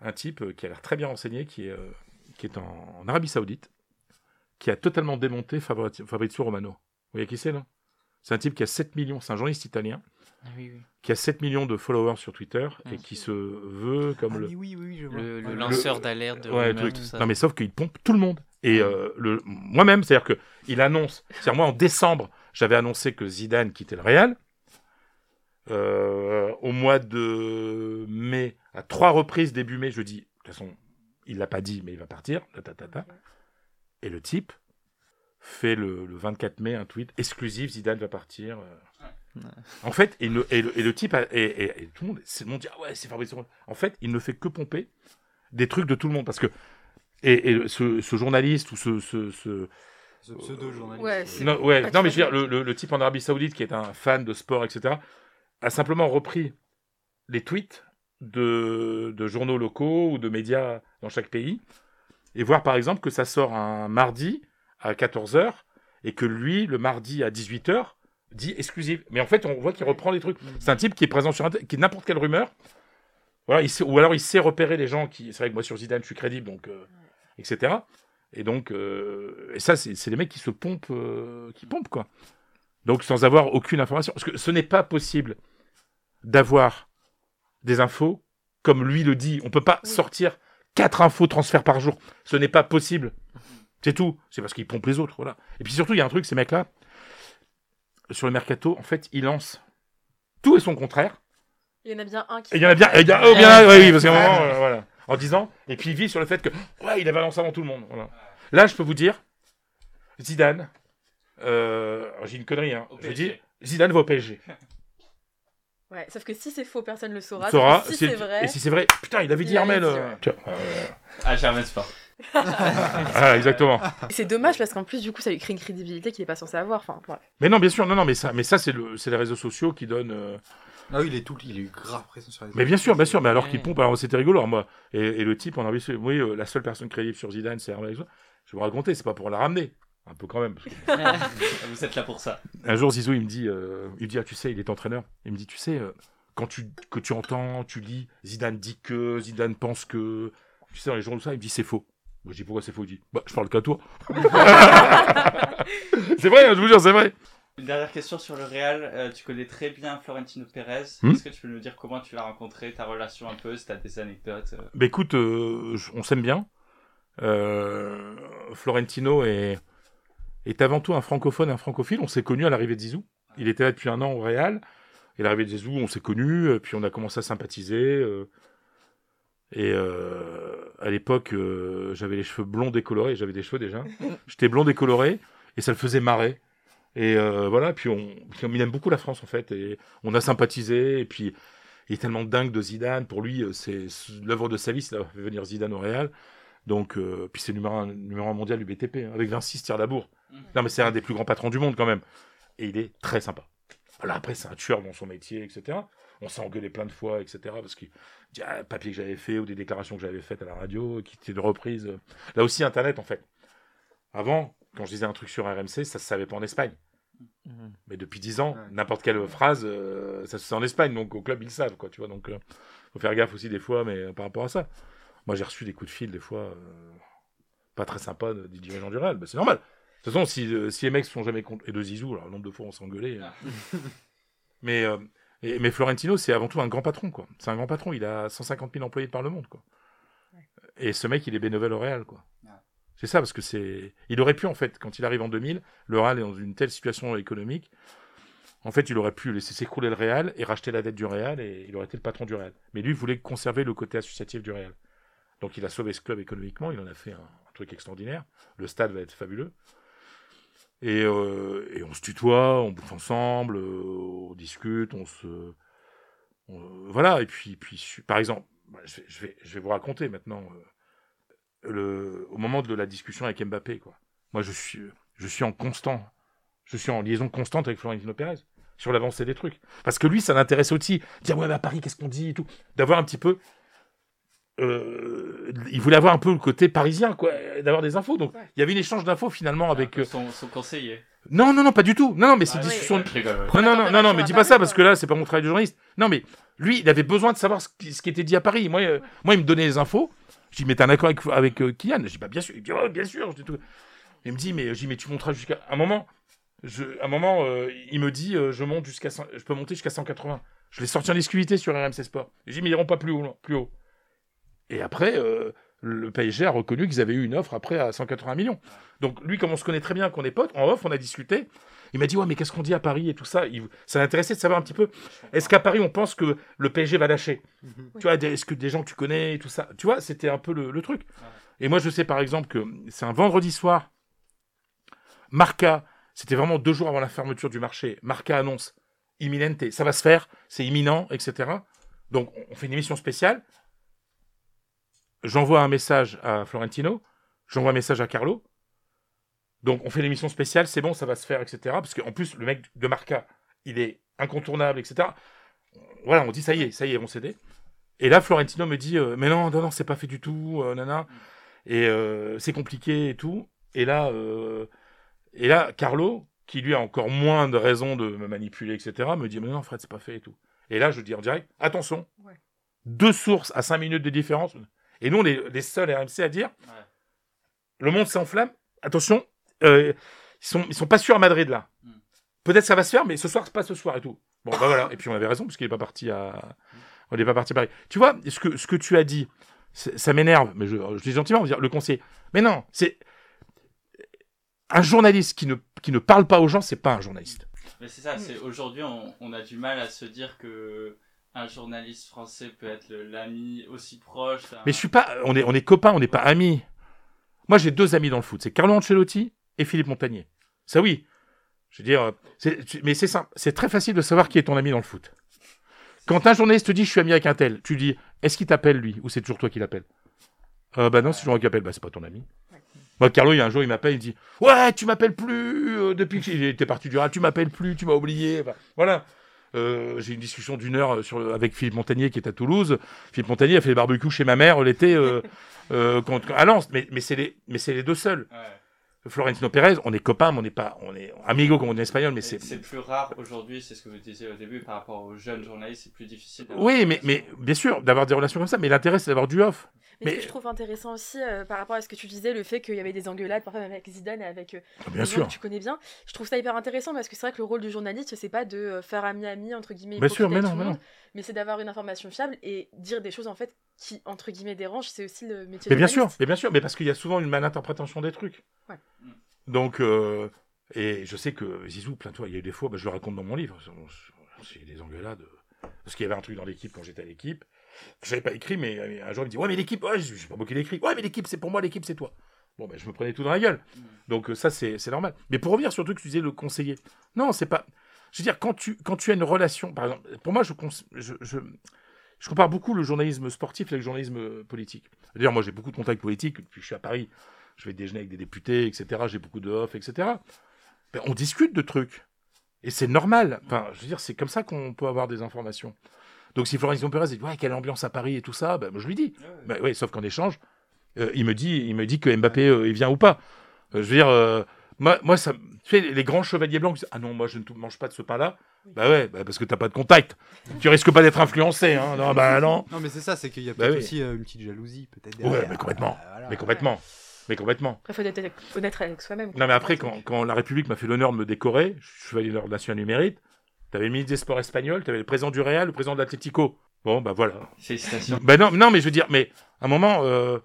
un type euh, qui a l'air très bien renseigné, qui est, euh, qui est en, en Arabie Saoudite, qui a totalement démonté Fabri- Fabrizio Romano. Vous voyez qui c'est, là? C'est un type qui a 7 millions, c'est un journaliste italien, Ah oui, oui. qui a 7 millions de followers sur Twitter et Mm. qui se veut comme Ah, le. mais oui, oui, oui, je vois. Le, le Ouais. lanceur d'alerte de Ouais, rumeurs, truc. tout ça. Non mais sauf qu'il pompe tout le monde. Et euh, le moi-même, c'est-à-dire que il annonce. C'est-à-dire moi en décembre, j'avais annoncé que Zidane quittait le Real. Euh, au mois de mai, à trois reprises début mai, je dis de toute façon, il l'a pas dit, mais il va partir. ta, ta, ta, ta. Et le type fait le, le 24 mai un tweet exclusif Zidane va partir. euh. En fait, et le, et le, et le type a- et, et- et tout le monde, c'est le monde dit ah ouais c'est. Romano. En fait, il ne fait que pomper des trucs de tout le monde parce que et, et ce, ce journaliste ou ce, ce, ce- Ce pseudo-journaliste. Ouais, non, ouais, non, mais je veux dire, le, le- le type en Arabie Saoudite qui est un fan de sport, etc., a simplement repris les tweets de, de journaux locaux ou de médias dans chaque pays et voir par exemple que ça sort un mardi à 14h et que lui, le mardi à 18h, dit exclusive. Mais en fait, on voit qu'il reprend les trucs. C'est un type qui est présent sur qui n'importe quelle rumeur, Voilà, il sait, ou alors il sait repérer les gens qui. C'est vrai que moi sur Zidane, je suis crédible, donc euh, etc. Et donc, euh, et ça, c'est les mecs qui se pompent, euh, qui pompent quoi. Donc sans avoir aucune information, parce que ce n'est pas possible d'avoir des infos comme lui le dit. On peut pas Oui. sortir quatre infos transferts par jour. Ce n'est pas possible. C'est tout. C'est parce qu'ils pompent les autres, voilà. Et puis surtout, il y a un truc, ces mecs-là, sur le mercato, en fait, ils lancent tout et son contraire. Il y en a bien un qui. Et il y en a bien, et il y a- oh, bien, ouais, oui, parce qu'à un moment, euh, voilà, en disant, et puis il vit sur le fait que, ouais, il a balancé avant tout le monde. Voilà. Là, je peux vous dire, Zidane, euh, alors, j'ai une connerie, hein, je dis. Zidane va au PSG. Ouais, sauf que si c'est faux, personne ne le saura. Saura, si c'est vrai. et si c'est vrai, putain, il avait dit avait Hermel. euh, À Germain Sport. Voilà, exactement. C'est dommage parce qu'en plus, du coup, ça lui crée une crédibilité qu'il est pas censé avoir. Enfin, ouais. Mais non, bien sûr, non, non, mais ça, mais ça, c'est le, c'est les réseaux sociaux qui donnent. euh, Ah oui, il est tout, il est grave présent sur les Mais bien sûr, bien sûr, mais alors qu'il pompe, alors c'était rigolo. Alors moi, et, et le type, on a vu, c'est- oui, euh, la seule personne crédible sur Zidane, c'est Hermel. Je vais vous raconter, c'est pas pour la ramener, un peu quand même. parce que- Vous êtes là pour ça. Un jour, Zizou, il me dit, euh, il me dit, ah, tu sais, il est entraîneur. Il me dit, tu sais, euh, quand tu, que tu entends, tu lis, Zidane dit que, Zidane pense que, tu sais, dans les journaux, ça, il me dit, c'est faux. Moi, je dis, pourquoi c'est faux? Il dit, bah, je parle qu'à toi. c'est vrai, hein, je vous jure, c'est vrai. Une dernière question sur le Real. Euh, tu connais très bien Florentino Pérez. Hmm? Est-ce que tu peux nous dire comment tu l'as rencontré, ta relation un peu, si t'as des anecdotes euh? Bah écoute, euh, on s'aime bien. Florentino est, est avant tout un francophone, un francophile. On s'est connus à l'arrivée de Zizou. Il était là depuis un an au Real. Et l'arrivée de Zizou, on s'est connus, puis on a commencé à sympathiser. et à l'époque, euh, j'avais les cheveux blonds décolorés. J'avais des cheveux déjà. J'étais blond décoloré et ça le faisait marrer. Et euh, voilà, puis on, puis il aime beaucoup la France en fait. Et on a sympathisé. Et puis il est tellement dingue de Zidane. Pour lui, euh, c'est l'œuvre de sa vie, c'est fait venir Zidane au Real. Donc, euh, puis c'est numéro un, numéro un mondial du BTP, hein, avec Vinci Tire-Labour. Mhm. Non, mais c'est un des plus grands patrons du monde quand même. Et il est très sympa. Voilà, après, c'est un tueur dans son métier, etc. On s'est engueulé plein de fois, etc. Parce qu'il ah, papier que j'avais fait ou des déclarations que j'avais faites à la radio, qui étaient de reprise. Là aussi, Internet, en fait. Avant, quand je disais un truc sur RMC, ça se savait pas en Espagne. Mhm. Mais depuis 10 ans, Ouais. n'importe quelle phrase, euh, ça se sait en Espagne, donc au club ils le savent, quoi, tu vois. Donc, euh, faut faire gaffe aussi des fois, mais euh, par rapport à ça. Moi, j'ai reçu des coups de fil des fois, euh, pas très sympas de- des dirigeants du Real. Bah, c'est normal. De toute façon, si, euh, si les mecs sont jamais contre et de Zizou, alors le nombre de fois on s'est engueulé. euh. mais euh, et- mais Florentino, c'est avant tout un grand patron, quoi. C'est un grand patron. Il a 150 000 employés par le monde, quoi. Et ce mec, il est bénévole au Real, quoi. Ouais. C'est ça, parce que c'est. Il aurait pu, en fait, quand il arrive en 2000, le Real est dans une telle situation économique. En fait, il aurait pu laisser s'écrouler le Real et racheter la dette du Real et il aurait été le patron du Real. Mais lui, il voulait conserver le côté associatif du Real. Donc, il a sauvé ce club économiquement. Il en a fait un, un truc extraordinaire. Le stade va être fabuleux. Et, euh, et on se tutoie, on bouffe ensemble, euh, on discute, on se. voilà. Et puis, puis par exemple, bah, je vais, je vais, vous raconter maintenant. euh, le, au moment de la discussion avec Mbappé, quoi. Moi, je suis, je suis en constant, je suis en liaison constante avec Florentino Pérez sur l'avancée des trucs. Parce que lui, ça l'intéresse aussi. Dire, ouais, mais à Paris, qu'est-ce qu'on dit et tout. D'avoir un petit peu. Euh, il voulait avoir un peu le côté parisien, quoi, d'avoir des infos. Donc, Ouais. il y avait une échange d'infos finalement avec. euh, son, son conseiller. Non, non, non, pas du tout. Non, non, mais c'est Ah, discussion. Ouais. Non, non, non, non, mais dis à pas Paris, ça parce que là, c'est pas mon travail de journaliste. Non, mais lui, il avait besoin de savoir ce qui, ce qui était dit à Paris. Moi, euh, moi, il me donnait les infos. Je dis, mais t'es un accord avec, avec euh, Kylian? Je dis, bah, bien sûr. Il me dit, ouais, bien sûr. Je dis tout. Il me dit, mais, je dis, mais tu monteras jusqu'à. Un moment, je, un moment euh, il me dit, euh, je monte jusqu'à. Je peux monter jusqu'à 180. Je l'ai sorti en exclusivité sur RMC Sport. Je dis, mais ils iront pas plus haut. Plus haut. Et après, euh, le PSG a reconnu qu'ils avaient eu une offre après à 180 millions. Donc, lui, comme on se connaît très bien, qu'on est potes, en off, on a discuté. Il m'a dit, ouais, mais qu'est-ce qu'on dit à Paris et tout ça? Il- Ça l'intéressait de savoir un petit peu. Est-ce qu'à Paris, on pense que le PSG va lâcher? Mhm. Tu vois, est-ce que des gens que tu connais et tout ça? Tu vois, c'était un peu le, le truc. Et moi, je sais par exemple que c'est un vendredi soir. Marca, c'était vraiment deux jours avant la fermeture du marché. Marca annonce imminente, ça va se faire, c'est imminent, etc. Donc, on- on fait une émission spéciale. J'envoie un message à Florentino, j'envoie un message à Carlo. Donc, on fait l'émission spéciale, c'est bon, ça va se faire, etc. Parce qu'en plus, le mec de Marca, il est incontournable, etc. Voilà, on dit ça y est, ça y est, on cédait. Et là, Florentino me dit, euh, mais non, non, non, c'est pas fait du tout, euh, nana. Et euh, c'est compliqué et tout. Et là, euh, et là, Carlo, qui lui a encore moins de raisons de me manipuler, etc., me dit, mais non, Fred, c'est pas fait et tout. Et là, je dis en direct, attention, Ouais. deux sources à 5 minutes de différence. Et nous, on est les seuls RMC à dire Ouais. le monde s'enflamme. Attention, euh, ils sont, ils sont pas sûrs à Madrid là. Mm. Peut-être ça va se faire, mais ce soir, c'est pas ce soir et tout. Bon, bah voilà. Et puis on avait raison, parce qu'il est pas parti à. On n'est pas parti à Paris. Tu vois, ce que, ce que tu as dit, ça m'énerve, mais je, je dis gentiment, on va dire le conseiller. Mais non, c'est. Un journaliste qui ne, qui ne parle pas aux gens, c'est pas un journaliste. Mais c'est ça, c'est aujourd'hui on, on a du mal à se dire que un journaliste français peut être l'ami aussi proche. Mais je suis pas. On est, on est copains, on n'est pas amis. Moi, j'ai deux amis dans le foot. C'est Carlo Ancelotti et Philippe Montagnier. Ça, oui. Je veux dire, mais c'est simple. C'est très facile de savoir qui est ton ami dans le foot. Quand un journaliste te dit je suis ami avec un tel, tu dis est-ce qu'il t'appelle lui? Ou c'est toujours toi qui l'appelle? Euh, Bah non, c'est toujours moi qui appelle. Bah c'est pas ton ami. Moi, Carlo, il y a un jour, il m'appelle, il dit Ouais, tu m'appelles plus euh, depuis que j'étais parti du Real, tu m'appelles plus, tu m'as oublié. Enfin, voilà. Euh, j'ai une discussion d'une heure euh, sur, avec Philippe Montagnier qui est à Toulouse. Philippe Montagnier a fait les barbecues chez ma mère l'été euh, euh, quand- à Lens. Mais, mais c'est les, mais c'est les deux seuls. Ouais. Florentino Pérez, on est copains, mais on n'est pas, on est amigo comme on est espagnol, mais c'est. c'est plus rare aujourd'hui, c'est ce que vous disiez au début par rapport aux jeunes journalistes, c'est plus difficile. Oui, des mais, mais bien sûr, d'avoir des relations comme ça, mais l'intérêt c'est d'avoir du off. Mais, ce que je trouve intéressant aussi euh, par rapport à ce que tu disais, le fait qu'il y avait des engueulades parfois même avec Zidane et avec euh, Bien des gens sûr. que tu connais bien, je trouve ça hyper intéressant parce que c'est vrai que le rôle du journaliste, c'est pas de euh, faire ami-ami, entre guillemets, Bien sûr, mais non, tout mais monde, mais c'est d'avoir une information fiable et dire des choses en fait qui, entre guillemets, dérangent. C'est aussi le métier Mais bien sûr, mais bien sûr, mais parce qu'il y a souvent une malinterprétation des trucs. Ouais. Donc, euh, et je sais que Zizou, plein de fois, il y a eu des fois, bah, je le raconte dans mon livre, c'est des engueulades. Parce qu'il y avait un truc dans l'équipe quand j'étais à l'équipe. Je n'avais pas écrit, mais un jour il me dit Ouais, mais l'équipe, ouais, je sais pas moi qui l'ai écrit. Ouais, mais l'équipe, c'est pour moi, l'équipe, c'est toi. Bon, ben, je me prenais tout dans la gueule. Mm. Donc, euh, ça, c'est normal. Mais pour revenir sur le truc que tu disais, le conseiller. Non, c'est pas. Je veux dire, quand tu, quand tu as une relation, par exemple, pour moi, je, je, je, je compare beaucoup le journalisme sportif avec le journalisme euh, politique. D'ailleurs, moi, j'ai beaucoup de contacts politiques. Depuis que je suis à Paris, je vais déjeuner avec des députés, etc. J'ai beaucoup de off, etc. Ben, on discute de trucs. Et c'est normal. Enfin, je veux dire, c'est comme ça qu'on peut avoir des informations. Donc, si Florentino Pérez dit, ouais, quelle ambiance à Paris et tout ça, ben, moi, je lui dis. Ouais, ouais. Ben, ouais, sauf qu'en échange, euh, il me dit, il me dit que Mbappé, euh, il vient ou pas. Euh, je veux dire, euh, moi, moi, ça, tu sais, les, grands chevaliers blancs qui disent, ah non, moi, je ne mange pas de ce pain-là. Bah ouais, bah parce que t'as pas de contact. tu risques pas d'être influencé, hein. Non, bah non. Non, mais c'est ça, c'est qu'il y a Bah peut-être oui. aussi une petite jalousie, peut-être. Ouais, mais complètement. Ah, voilà. Mais complètement. Mais complètement. Après, faut être honnête avec soi-même. Non, mais après, quand, quand la République m'a fait l'honneur de me décorer, je suis allé l'ordre national du mérite, t'avais le ministre des Sports espagnol, t'avais le président du Real, le président de l'Atlético. Bon, bah voilà. Félicitations. Ben non, non, mais je veux dire, mais à un moment, euh,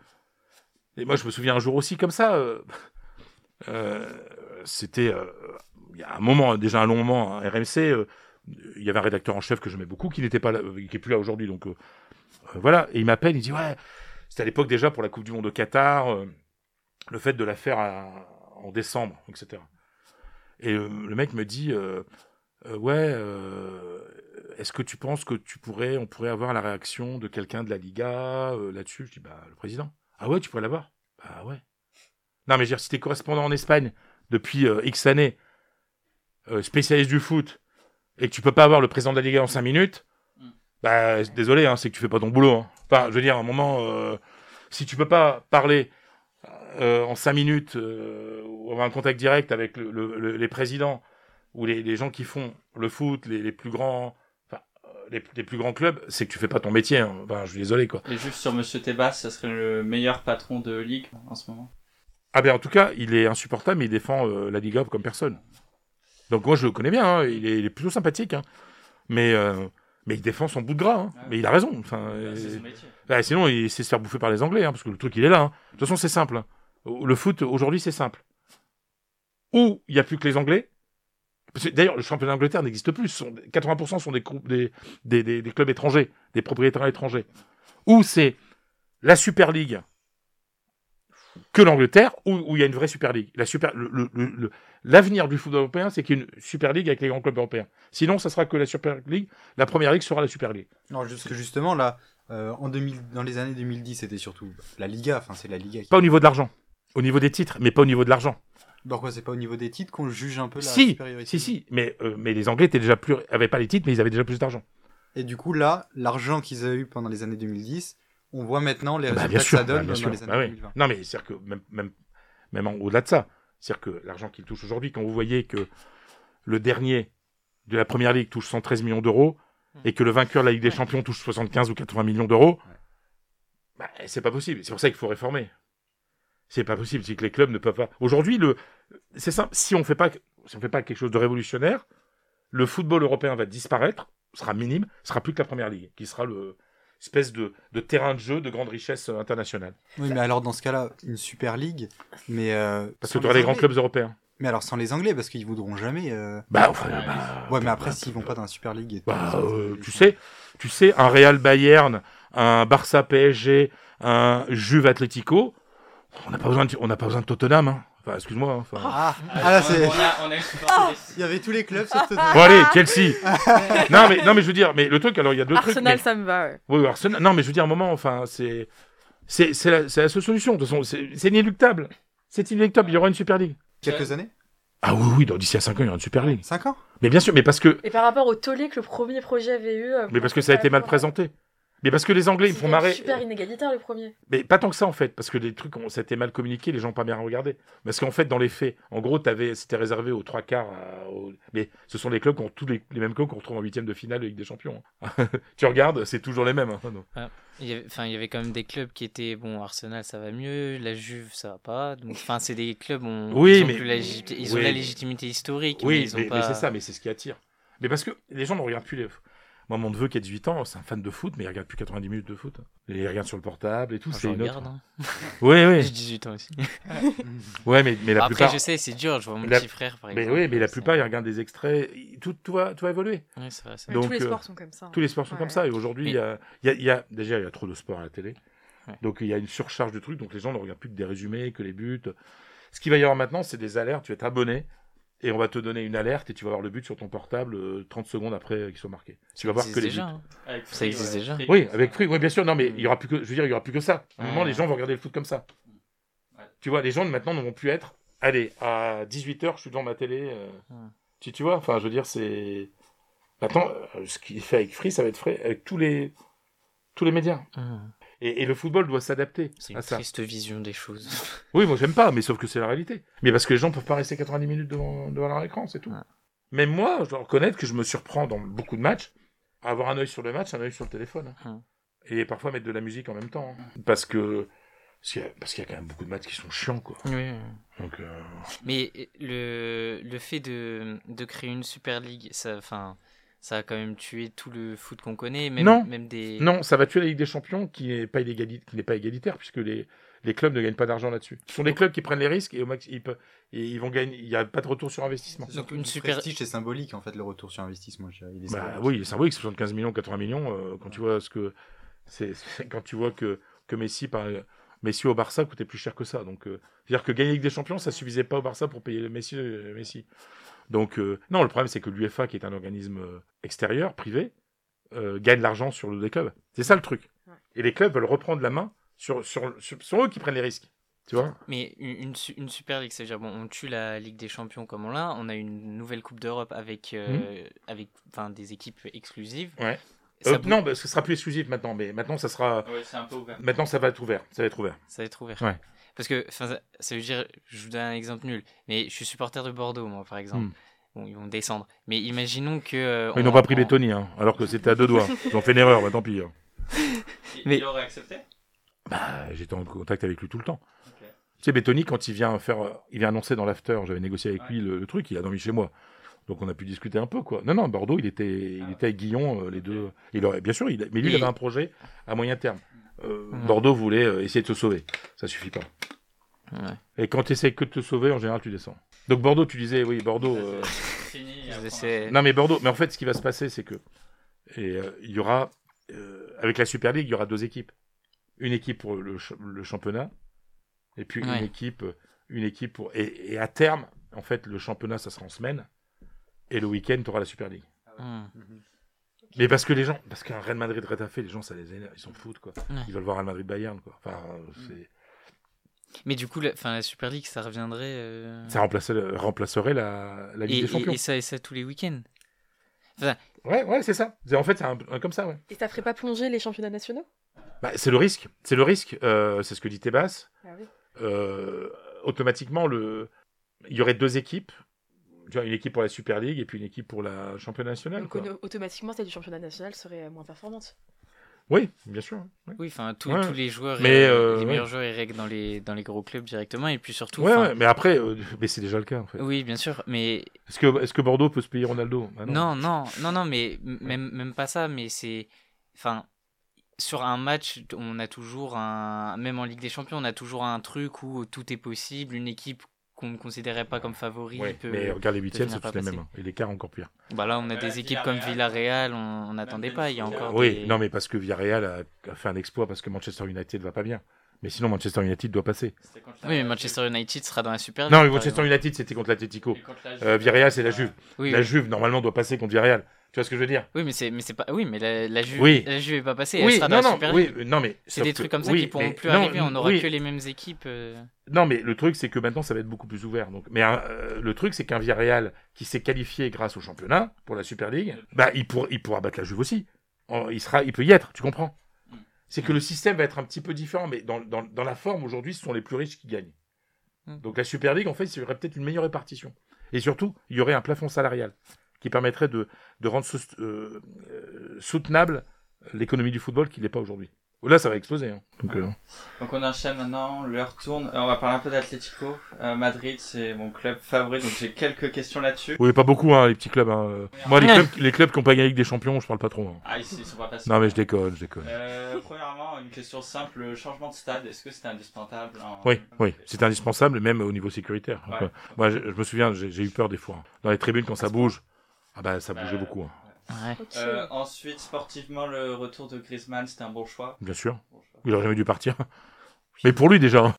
et moi je me souviens un jour aussi comme ça, euh, euh, c'était, il y a un moment, déjà un long moment, à RMC, il y avait un rédacteur en chef que j'aimais beaucoup, qui n'était pas là, qui est plus là aujourd'hui, donc voilà, et il m'appelle, il dit ouais, c'était à l'époque déjà pour la Coupe du Monde au Qatar, le fait de la faire à- en décembre, etc. Et le mec me dit euh, ouais, euh, est-ce que tu penses que tu pourrais, on pourrait avoir la réaction de quelqu'un de la Liga euh, là-dessus? Je dis bah le président. Ah ouais, tu pourrais l'avoir Bah ouais. Non mais je veux dire, si t'es correspondant en Espagne depuis X années, spécialiste du foot, et que tu peux pas avoir le président de la Liga en 5 minutes, Mm. bah désolé, hein, c'est que tu fais pas ton boulot. hein. Enfin, je veux dire, à un moment, si tu peux pas parler en 5 minutes ou avoir un contact direct avec le- le- le- les présidents ou les, les gens qui font le foot, les, les plus grands, enfin, euh, les, les plus grands clubs, c'est que tu fais pas ton métier. hein. Enfin, je suis désolé quoi. Et juste sur Monsieur Tebas, ça serait le meilleur patron de ligue en ce moment? Ah ben en tout cas, il est insupportable, mais il défend euh, la Liga comme personne. Donc moi je le connais bien, hein, il, est, il est plutôt sympathique, hein. mais euh, mais il défend son bout de gras. Ouais. Mais il a raison. Enfin, c'est son métier. bah, sinon il sait se faire bouffer par les Anglais, parce que le truc il est là. De toute façon c'est simple. Le foot aujourd'hui c'est simple. Ou il y a plus que les Anglais. Parce D'ailleurs, le championnat d'Angleterre n'existe plus. Ce sont- 80% sont des, groupes- des, des, des- des clubs étrangers, des propriétaires étrangers. Ou c'est la Super League que l'Angleterre, ou où il y a une vraie Super League. La super, l'avenir du football européen, c'est qu'il y ait une Super League avec les grands clubs européens. Sinon, ça sera que la Super League. La première ligue sera la Super League. Non, juste que justement, là, euh, en 2000, dans les années 2010, c'était surtout la Liga, enfin, c'est la Liga qui. Pas au niveau de l'argent. Au niveau des titres, mais pas au niveau de l'argent. Pourquoi c'est pas au niveau des titres qu'on juge un peu la Si, supériorité si, si. Mais, euh, mais les Anglais étaient déjà plus, avaient pas les titres, mais ils avaient déjà plus d'argent. Et du coup, là, l'argent qu'ils avaient eu pendant les années 2010, on voit maintenant les Bah, résultats bien que sûr, ça donne bah, bien dans sûr. les années Bah oui. 2020. Non, mais c'est-à-dire que même, même, même en au-delà de ça, c'est-à-dire que l'argent qu'il touche aujourd'hui, quand vous voyez que le dernier de la première ligue touche 113 millions d'euros, et que le vainqueur de la Ligue des Champions touche 75 ou 80 millions d'euros, bah, c'est pas possible. C'est pour ça qu'il faut réformer. C'est pas possible, c'est que les clubs ne peuvent pas. Aujourd'hui, le, c'est simple. Si on fait pas, si on fait pas quelque chose de révolutionnaire, le football européen va disparaître, sera minime, sera plus que la première ligue, qui sera le espèce de, de terrain de jeu de grande richesse internationale. Oui, mais alors dans ce cas-là, une Super League, mais euh, Parce que tu auras des les grands Anglais. clubs européens. Mais alors sans les Anglais, parce qu'ils voudront jamais. euh, Bah, enfin, Ouais, bah, Ouais, mais après, bah, s'ils vont pas dans la Super League. Et tout, Bah, euh, tu sais, tu sais, un Real Bayern, un Barça PSG, un Juve Atlético, on n'a pas besoin de, on n'a pas besoin de Tottenham. Hein. Enfin, excuse-moi. hein, enfin. Ah, Ah, ah là, on- c'est. On a, on a une supporter Il y avait tous les clubs sauf Tottenham. Bon allez, Chelsea. non mais non mais je veux dire, mais le truc, alors il y a deux Arsenal, trucs. ça me va. ouais. Oui, Arsenal. Non mais je veux dire, à un moment, enfin, c'est c'est c'est la, c'est la seule solution. De toute façon, c'est c'est inéluctable. C'est inéluctable. Il y aura une Super League. Quelques années Ah oui oui, dans d'ici à 5 ans, il y aura une Super League. 5 ans? Mais bien sûr, mais parce que Et par rapport au tollé que le premier projet avait eu. euh, mais parce que ça a été mal présenté. Mais parce que les Anglais, ils me font marrer. super inégalitaire le premier. Mais pas tant que ça en fait, parce que les trucs, ça a été mal communiqué, les gens ont pas bien regardé. Parce qu'en fait, dans les faits, en gros, t'avais- c'était réservé aux trois quarts. à- aux- Mais ce sont les clubs qui ont tous les, les mêmes clubs qu'on retrouve en huitième de finale de Ligue des Champions. hein. tu regardes, c'est toujours les mêmes. hein. Donc, Il y avait, enfin, il y avait quand même des clubs qui étaient bon. Arsenal, ça va mieux. La Juve, ça va pas. Donc, enfin, c'est des clubs. On, Oui, ils ont, mais- la, légiti- ils ont oui, la mais- légitimité historique. Oui, mais, pas... mais c'est ça, mais c'est ce qui attire. Mais parce que les gens ne regardent plus les. Moi, mon neveu qui a 18 ans, c'est un fan de foot, mais il regarde plus 90 minutes de foot. Et il regarde sur le portable et tout. Enfin, c'est regarde. hein. Oui, oui. J'ai 18 ans aussi. Ouais, mais, mais la Après, plupart. je sais, c'est dur. Je vois mon La- petit frère, par Mais oui, mais la plupart, ils regardent des extraits. Tout, tout, va, tout va évoluer. Ouais, c'est vrai, Mais Donc, tous les euh, sports sont comme ça. hein. Tous les sports sont Ouais. comme ça. Et aujourd'hui, Mais- il y a, il y a- il y a- déjà, il y a trop de sport à la télé. Ouais. Donc, il y a une surcharge de trucs. Donc, les gens ne regardent plus que des résumés, que les buts. Ce qu'il va y avoir maintenant, c'est des alertes. Tu vas être abonné et on va te donner une alerte et tu vas voir le but sur ton portable euh, 30 secondes après qu'il soit marqué. Tu vas voir que les déjà, buts. hein. Ça Free, existe ouais. déjà. Free, Oui, avec Free, oui, bien sûr. Non, mais il y aura plus que, je veux dire, il y aura plus que ça. À un moment, les gens vont regarder le foot comme ça. Ouais. Tu vois, les gens maintenant ne vont plus être. Allez, à 18h, je suis devant ma télé. euh, Ouais. tu, tu vois, enfin, je veux dire, c'est. Maintenant, euh, ce qu'il fait avec Free, ça va être fait avec tous les, tous les médias. Et, et le football doit s'adapter C'est à une ça. triste vision des choses. Oui, moi, j'aime pas, mais sauf que c'est la réalité. Mais parce que les gens peuvent pas rester 90 minutes devant, devant leur écran, c'est tout. Ouais. Même moi, je dois reconnaître que je me surprends dans beaucoup de matchs à avoir un œil sur le match, un œil sur le téléphone. hein. Hum. Et parfois mettre de la musique en même temps. hein. Parce que. Parce qu'il y, a- quand même beaucoup de matchs qui sont chiants, quoi. oui, oui. Donc, euh, Mais le, le fait de, de créer une Super League, ça, enfin, ça a quand même tué tout le foot qu'on connaît, même, Non. même des... Non, ça va tuer la Ligue des Champions qui n'est pas, illégali- qui n'est pas égalitaire puisque les, les clubs ne gagnent pas d'argent là-dessus. Ce sont les clubs qui prennent les risques et, au max, ils, peuvent- et ils vont gagner. Il n'y a pas de retour sur investissement. Donc, une super- prestige, c'est symbolique en fait le retour sur investissement. je dirais. Il est Bah symbolique. oui, c'est symbolique, 75 millions, 80 millions. euh, quand tu vois ce que c'est, c'est- quand tu vois que que Messi par Messi au Barça coûtait plus cher que ça. Donc, euh, c'est-à-dire que gagner la Ligue des Champions, ça suffisait pas au Barça pour payer le Messi. Messi. Donc, euh, non, le problème c'est que l'UEFA, qui est un organisme euh, extérieur, privé, euh, gagne l'argent sur le dos des clubs. C'est ça le truc. Ouais. Et les clubs veulent reprendre la main sur sur, sur, sont eux qui prennent les risques. Tu vois? Mais une, une su- une Super League, c'est-à-dire, bon, on tue la Ligue des Champions comme on l'a, on a une nouvelle Coupe d'Europe avec, euh, avec enfin, des équipes exclusives. Ouais. Euh, bou- non, bah, ce sera plus exclusif maintenant, mais maintenant ça sera, Ouais, c'est un peu ouvert. maintenant ça va être ouvert, ça va être ouvert. ça va être ouvert. Ouais. Parce que, ça, ça veut dire, je vous donne un exemple nul, mais je suis supporter de Bordeaux, moi, par exemple. Hmm. Bon, ils vont descendre. Mais imaginons que... euh, Ils on- n'ont pas pris on- Bétoni, hein, alors que c'était à deux doigts. Ils ont fait une erreur, bah tant pis. hein. Il, Mais- il aurait accepté? Bah, j'étais en contact avec lui tout le temps. Tu sais, Bétoni, quand il vient faire, il vient annoncer dans l'after, j'avais négocié avec Ouais. lui le, le truc, il a dormi chez moi. Donc on a pu discuter un peu, quoi. Non, non, Bordeaux, il était, il Ah était avec Guillon, euh, les deux. Il aurait, bien sûr, il, a- mais lui, il avait un projet à moyen terme. Euh, Ouais. Bordeaux voulait euh, essayer de se sauver. Ça suffit pas. Ouais. Et quand tu essaies que de te sauver, en général, tu descends. Donc Bordeaux, tu disais, oui, Bordeaux. euh, C'est fini. Non, mais Bordeaux. Mais en fait, ce qui va se passer, c'est que et euh, il y aura euh, avec la Super League, il y aura deux équipes. Une équipe pour le, ch- le championnat, et puis Ouais. une équipe, une équipe pour. Et, et à terme, en fait, le championnat, ça sera en semaine, et le week-end, tu auras la Super League. Hmm. Mais parce que les gens, parce qu'un Real Madrid Retafe, les gens, ça les énerve, ils s'en foutent, quoi. Ouais. Ils veulent voir Real Madrid Bayern, quoi. Enfin, euh, c'est- Mais du coup, la, enfin, la Super League, ça reviendrait... euh, ça remplacerait, remplacerait la, la Ligue et, des Champions. et, et ça, et ça tous les week-ends Ouais, ouais, c'est ça. C'est- En fait, c'est un, un- comme ça, ouais. Et ça ferait pas plonger les championnats nationaux? Bah, c'est le risque. C'est le risque. euh, c'est ce que dit Tebas. Ah oui. euh, automatiquement, le... il y aurait deux équipes. Tu vois, une équipe pour la Super League et puis une équipe pour la championnat national. Donc quoi. automatiquement, celle du championnat national serait moins performante. Oui, bien sûr. ouais. Oui, enfin, tous- Ouais. tous les joueurs, Mais, euh, euh, les meilleurs ouais. joueurs, ils règlent dans les, dans les gros clubs directement. Et puis surtout, Ouais, enfin, ouais, mais après, euh, mais c'est déjà le cas en fait. oui, bien sûr, mais Est-ce que, est-ce que Bordeaux peut se payer Ronaldo? Bah non, non, non, non, mais m- même, même pas ça, mais c'est. Enfin, sur un match, on a toujours un. Même en Ligue des Champions, on a toujours un truc où tout est possible. Une équipe qu'on ne considérait pas comme favori Ouais, peut. mais regarde les huitièmes, c'est tous les mêmes. hein. Et l'écart encore pire. Bah là, on a Ouais, des équipes comme Villarreal, on n'attendait pas. Il y a encore. Oui, des- non, mais parce que Villarreal a, fait un exploit parce que Manchester United va pas bien. Mais sinon, Manchester United doit passer. Oui, mais Manchester United sera dans la Super League. Non, mais Manchester. United, c'était contre l'Atletico. Euh. Villarreal, c'est la Juve. Oui, la oui. Juve, normalement, doit passer contre Villarreal. Tu vois ce que je veux dire? Oui, mais c'est, mais c'est pas. Oui, mais la, la Juve, Oui. la Juve est pas passée. Elle Oui, sera dans non, Super oui, euh, non, mais C'est des que- trucs comme ça qui pourront mais- plus non, arriver. On n'aura que les mêmes équipes. euh. Non, mais le truc, c'est que maintenant, ça va être beaucoup plus ouvert. Donc, mais euh, le truc, c'est qu'un Villarreal qui s'est qualifié grâce au championnat pour la Super League, bah, il, pour- il pourra battre la Juve aussi. Il, sera, il peut y être, tu comprends? C'est que le système va être un petit peu différent, mais dans, dans, dans la forme, aujourd'hui, ce sont les plus riches qui gagnent. Mm. Donc la Super League, en fait, il y aurait peut-être une meilleure répartition. Et surtout, il y aurait un plafond salarial qui permettrait de, de rendre euh, euh, soutenable l'économie du football qui n'est pas aujourd'hui. Là, ça va exploser. hein. Donc, euh, Donc on enchaîne maintenant, l'heure tourne. On va parler un peu d'Atlético. Euh, Madrid, c'est mon club favori, donc j'ai quelques questions là-dessus. Oui, pas beaucoup, hein, les petits clubs. hein. Moi, les clubs, les clubs qui n'ont pas gagné avec des champions, je parle pas trop. hein. Ah, ici, ils sont pas passés. Non, mais je déconne, je déconne. Euh, premièrement, une question simple, le changement de stade, est-ce que c'est indispensable en- Oui, oui, c'est indispensable, même au niveau sécuritaire. Ouais. euh, moi, je, je me souviens, j'ai eu peur des fois. hein. Dans les tribunes, quand ça bouge, ah bah, ça bougeait Bah, beaucoup, hein. Ouais. Euh, ensuite, sportivement, le retour de Griezmann, c'était un bon choix. bien sûr. Bon choix. Il aurait jamais dû partir. Mais pour lui, déjà. hein.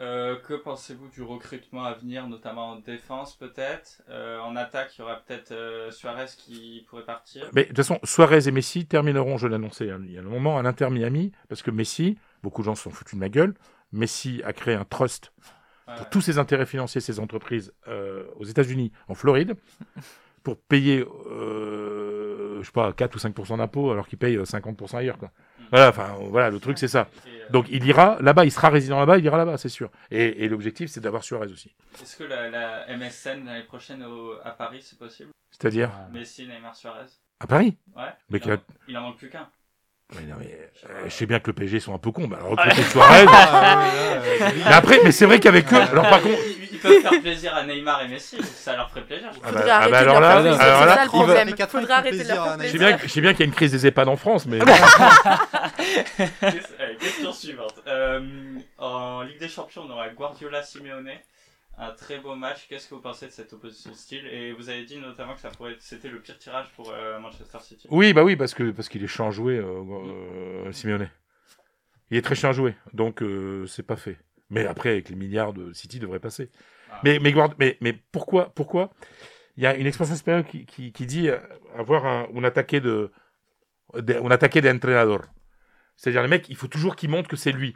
Euh, que pensez-vous du recrutement à venir, notamment en défense peut-être? Euh, En attaque, il y aura peut-être euh, Suarez qui pourrait partir. Mais de toute façon, Suarez et Messi termineront, je l'annonçais hein, il y a un moment, à l'Inter Miami, parce que Messi, beaucoup de gens se sont foutus de ma gueule, Messi a créé un trust Ouais. pour tous ses intérêts financiers, ses entreprises euh, aux États-Unis, en Floride, pour payer, euh, je sais pas, 4 ou 5% d'impôts, alors qu'il paye euh, 50% ailleurs. Quoi. Voilà, enfin, voilà, le truc, c'est ça. Euh, Donc, il ira là-bas, il sera résident là-bas, il ira là-bas, c'est sûr. Et, et l'objectif, c'est d'avoir Suarez aussi. Est-ce que la, la MSN l'année prochaine au- à Paris, c'est possible? C'est-à-dire? Messi, Neymar, Suarez? À Paris? Ouais. Mais il, en, a- il en manque plus qu'un. Mais non, mais, euh, je sais bien que le PSG sont un peu cons, bah, alors recruter Suarez. Ah, ouais, ouais, ouais. mais après, mais c'est vrai qu'avec eux, alors par contre, Ils, ils peuvent faire plaisir à Neymar et Messi, ça leur ferait plaisir. je Ah crois. bah- ah bah alors là- plaisir, alors c'est là, ça le il problème. Faudrait ans, il arrêter de leur plaisir faire à je sais plaisir. bien, je sais bien qu'il y a une crise des EHPAD en France, mais Ques- allez, question suivante. Euh, en Ligue des Champions, on aura Guardiola Simeone. Un très beau match. Qu'est-ce que vous pensez de cette opposition de style? Et vous avez dit notamment que ça pourrait être- c'était le pire tirage pour euh, Manchester City. oui, bah oui, parce que parce qu'il est chiant à jouer, euh, euh, Simeone. Il est très chiant à jouer, donc euh, c'est pas fait. Mais après, avec les milliards de City, devrait passer. Ah. Mais mais, mais mais pourquoi pourquoi? Il y a une expression espagnole qui, qui, qui dit avoir un, un attaqué de, de un attaqué d'entrenador. C'est-à-dire les mecs, il faut toujours qu'ils montrent que c'est lui.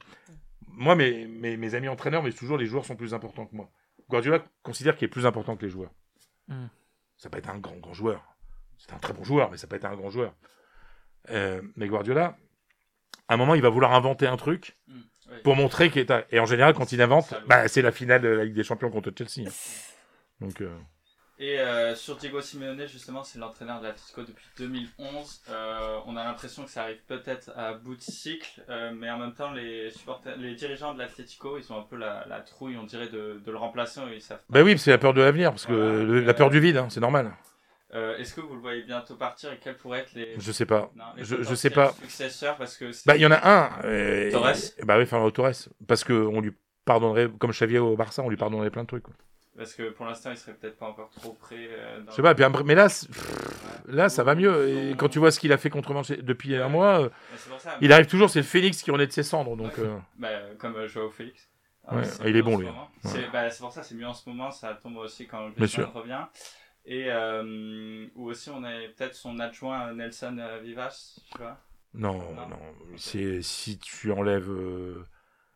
Moi, mes, mes, mes amis entraîneurs, mais toujours les joueurs sont plus importants que moi. Guardiola considère qu'il est plus important que les joueurs. Hmm. Ça peut être un grand grand joueur. C'est un très bon joueur, mais ça peut être un grand joueur. Euh, mais Guardiola, à un moment, il va vouloir inventer un truc Mm, oui. pour montrer qu'il est. Et en général, quand il invente, bah, c'est la finale de la Ligue des Champions contre Chelsea. hein. Donc, euh, Et euh, sur Diego Simeone, justement, c'est l'entraîneur de l'Atlético depuis 2011. Euh, on a l'impression que ça arrive peut-être à bout de cycle, euh, mais en même temps, les supporters, les dirigeants de l'Atlético, ils ont un peu la, la trouille, on dirait, de, de le remplacer. Ils savent pas. bah oui, c'est la peur de l'avenir, parce que le- la peur du vide, hein, c'est normal. Euh, Est-ce que vous le voyez bientôt partir et quels pourraient être les, Je sais pas. non, les Je, sais pas. successeurs Parce que Bah, il y en a un. euh, Torres et- Bah oui, Fernando Torres. Parce qu'on lui pardonnerait, comme Xavier au Barça, on lui pardonnerait plein de trucs. quoi. Parce que pour l'instant, il serait peut-être pas encore trop prêt. euh, dans- Je sais pas, mais là, Ouais. là, ça va mieux. Et quand tu vois ce qu'il a fait contre Manchester depuis un mois, euh, ça. il arrive toujours, c'est le Phoenix qui renaît de ses cendres. Donc, Ouais. euh, Bah, comme euh, Joao Félix. Ah, il est bon, lui. C'est bah, c'est pour ça, c'est mieux en ce moment, ça tombe aussi quand sûr. revient. Et euh, ou aussi on a peut-être son adjoint Nelson Vivas, tu vois. non, Non. non. Si tu enlèves euh,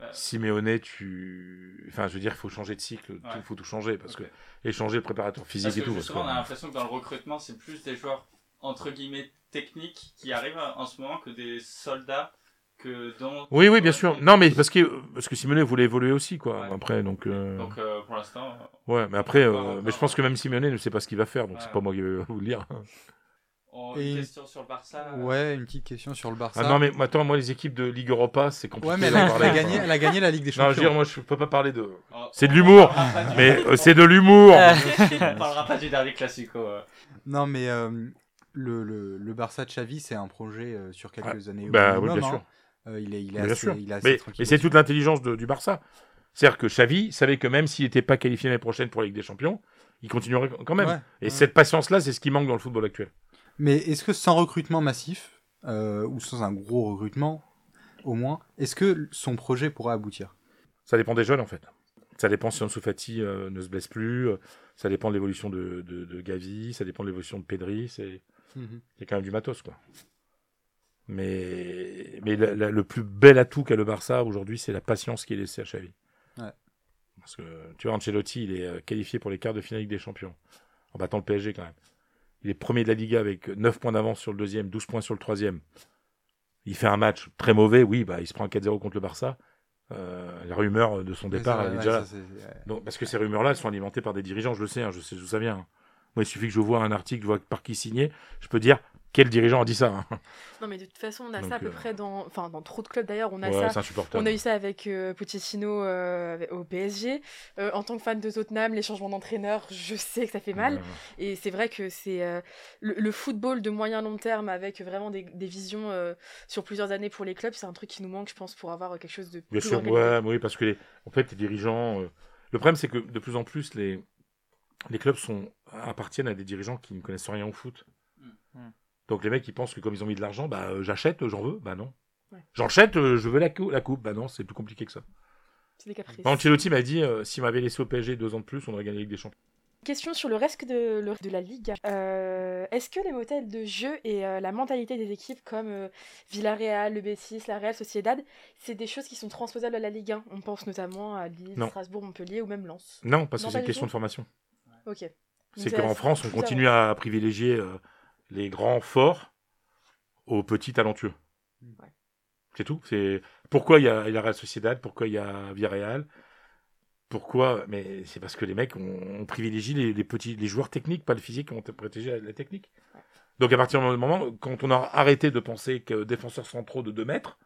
Ouais. Simeone, tu. Enfin, je veux dire, il faut changer de cycle. Il Ouais. faut tout changer. Parce que. Et changer le préparateur physique Parce et que tout. justement, parce on a que- l'impression que dans le recrutement, c'est plus des joueurs entre guillemets techniques qui arrivent en ce moment que des soldats que dans. Oui, oui, bien sûr. Non, mais parce que, parce que Simeone voulait évoluer aussi, quoi. Ouais. Après, donc. euh, Donc euh, pour l'instant. Ouais, mais après, euh, mais je pense que même Simeone ne sait pas ce qu'il va faire, donc c'est pas moi qui vais vous le dire. Et- Une question sur le Barça. Ouais, une petite question sur le Barça. Ah non, mais attends, moi, les équipes de Ligue Europa, c'est compliqué. Ouais, mais elle a, parler, gagné, elle a gagné la Ligue des Non, je veux Champions. dire, moi, je peux pas parler de. on- C'est de l'humour, Mais euh, c'est de l'humour. on parlera pas du dernier classico. euh. Non, mais euh, le, le, le Barça de Xavi, c'est un projet euh, sur quelques années. au Bah oui, bien hein. sûr. Il est, il est Bien assez, sûr. il est assez Mais, c'est toute l'intelligence du Barça. C'est-à-dire que Xavi savait que même s'il n'était pas qualifié l'année prochaine pour la Ligue des Champions, il continuerait quand même. Ouais, Et ouais. cette patience-là, c'est ce qui manque dans le football actuel. Mais est-ce que sans recrutement massif, euh, ou sans un gros recrutement, au moins, est-ce que son projet pourra aboutir? Ça dépend des jeunes, en fait. Ça dépend si Ansu Fati euh, ne se blesse plus. euh, Ça dépend de l'évolution de, de, de Gavi. Ça dépend de l'évolution de Pedri. C'est a quand même du matos, quoi. Mais, mais la- la- le plus bel atout qu'a le Barça aujourd'hui, c'est la patience qui est laissée à Xavi. Ouais. Parce que, tu vois, Ancelotti, il est qualifié pour les quarts de finale des Champions, en battant le PSG quand même. Il est premier de la Liga avec 9 points d'avance sur le deuxième, 12 points sur le troisième. Il fait un match très mauvais, oui, bah, il se prend un 4-0 contre le Barça. Euh, la rumeur de son départ, elle est déjà là. Donc, parce que ces rumeurs-là, elles sont alimentées par des dirigeants, je le sais, hein, je sais d'où ça vient. hein. Moi, il suffit que je vois un article, je vois par qui signé, je peux dire quel dirigeant a dit ça. hein. Non, mais de toute façon, on a Donc, ça à peu euh, près dans, enfin, dans trop de clubs d'ailleurs. On a Ouais, ça. c'est insupportable. On a eu ça avec euh, Pochettino euh, au PSG. Euh, en tant que fan de Tottenham, les changements d'entraîneur, je sais que ça fait mal. Ouais. Et c'est vrai que c'est euh, le, le football de moyen long terme avec vraiment des, des visions euh, sur plusieurs années pour les clubs, c'est un truc qui nous manque, je pense, pour avoir quelque chose de Bien plus sûr, organisé. ouais, oui, parce que les, en fait, les dirigeants. euh, Le problème, c'est que de plus en plus, les, les clubs sont, appartiennent à des dirigeants qui ne connaissent rien au foot. Mm. Donc les mecs, ils pensent que comme ils ont mis de l'argent, bah euh, j'achète, j'en veux, bah non. Ouais. J'achète, euh, je veux la, cou- la coupe, bah non, c'est plus compliqué que ça. C'est des caprices. Ancelotti m'a dit, euh, s'il m'avait laissé au PSG deux ans de plus, on aurait gagné la Ligue des Champions. Question sur le reste de, le- de la Ligue. Euh, Est-ce que les modèles de jeu et euh, la mentalité des équipes comme euh, Villarreal, le Betis, la Real Sociedad, c'est des choses qui sont transposables à la Ligue 1 On pense notamment à Lille, Non. Strasbourg, Montpellier ou même Lens. Non, parce Non, que c'est une du question tout. de formation. Ok. C'est qu'en France, on continue à privilégier euh, les grands forts aux petits talentueux. Ouais. C'est tout. C'est pourquoi il y a, il y a Real Sociedad, pourquoi il y a Villarreal, pourquoi. Mais c'est parce que les mecs, on, on privilégie les, les petits, les joueurs techniques, pas le physique, on privilégie la, la technique. Donc à partir du moment, quand on a arrêté de penser que défenseurs centraux de 2 mètres,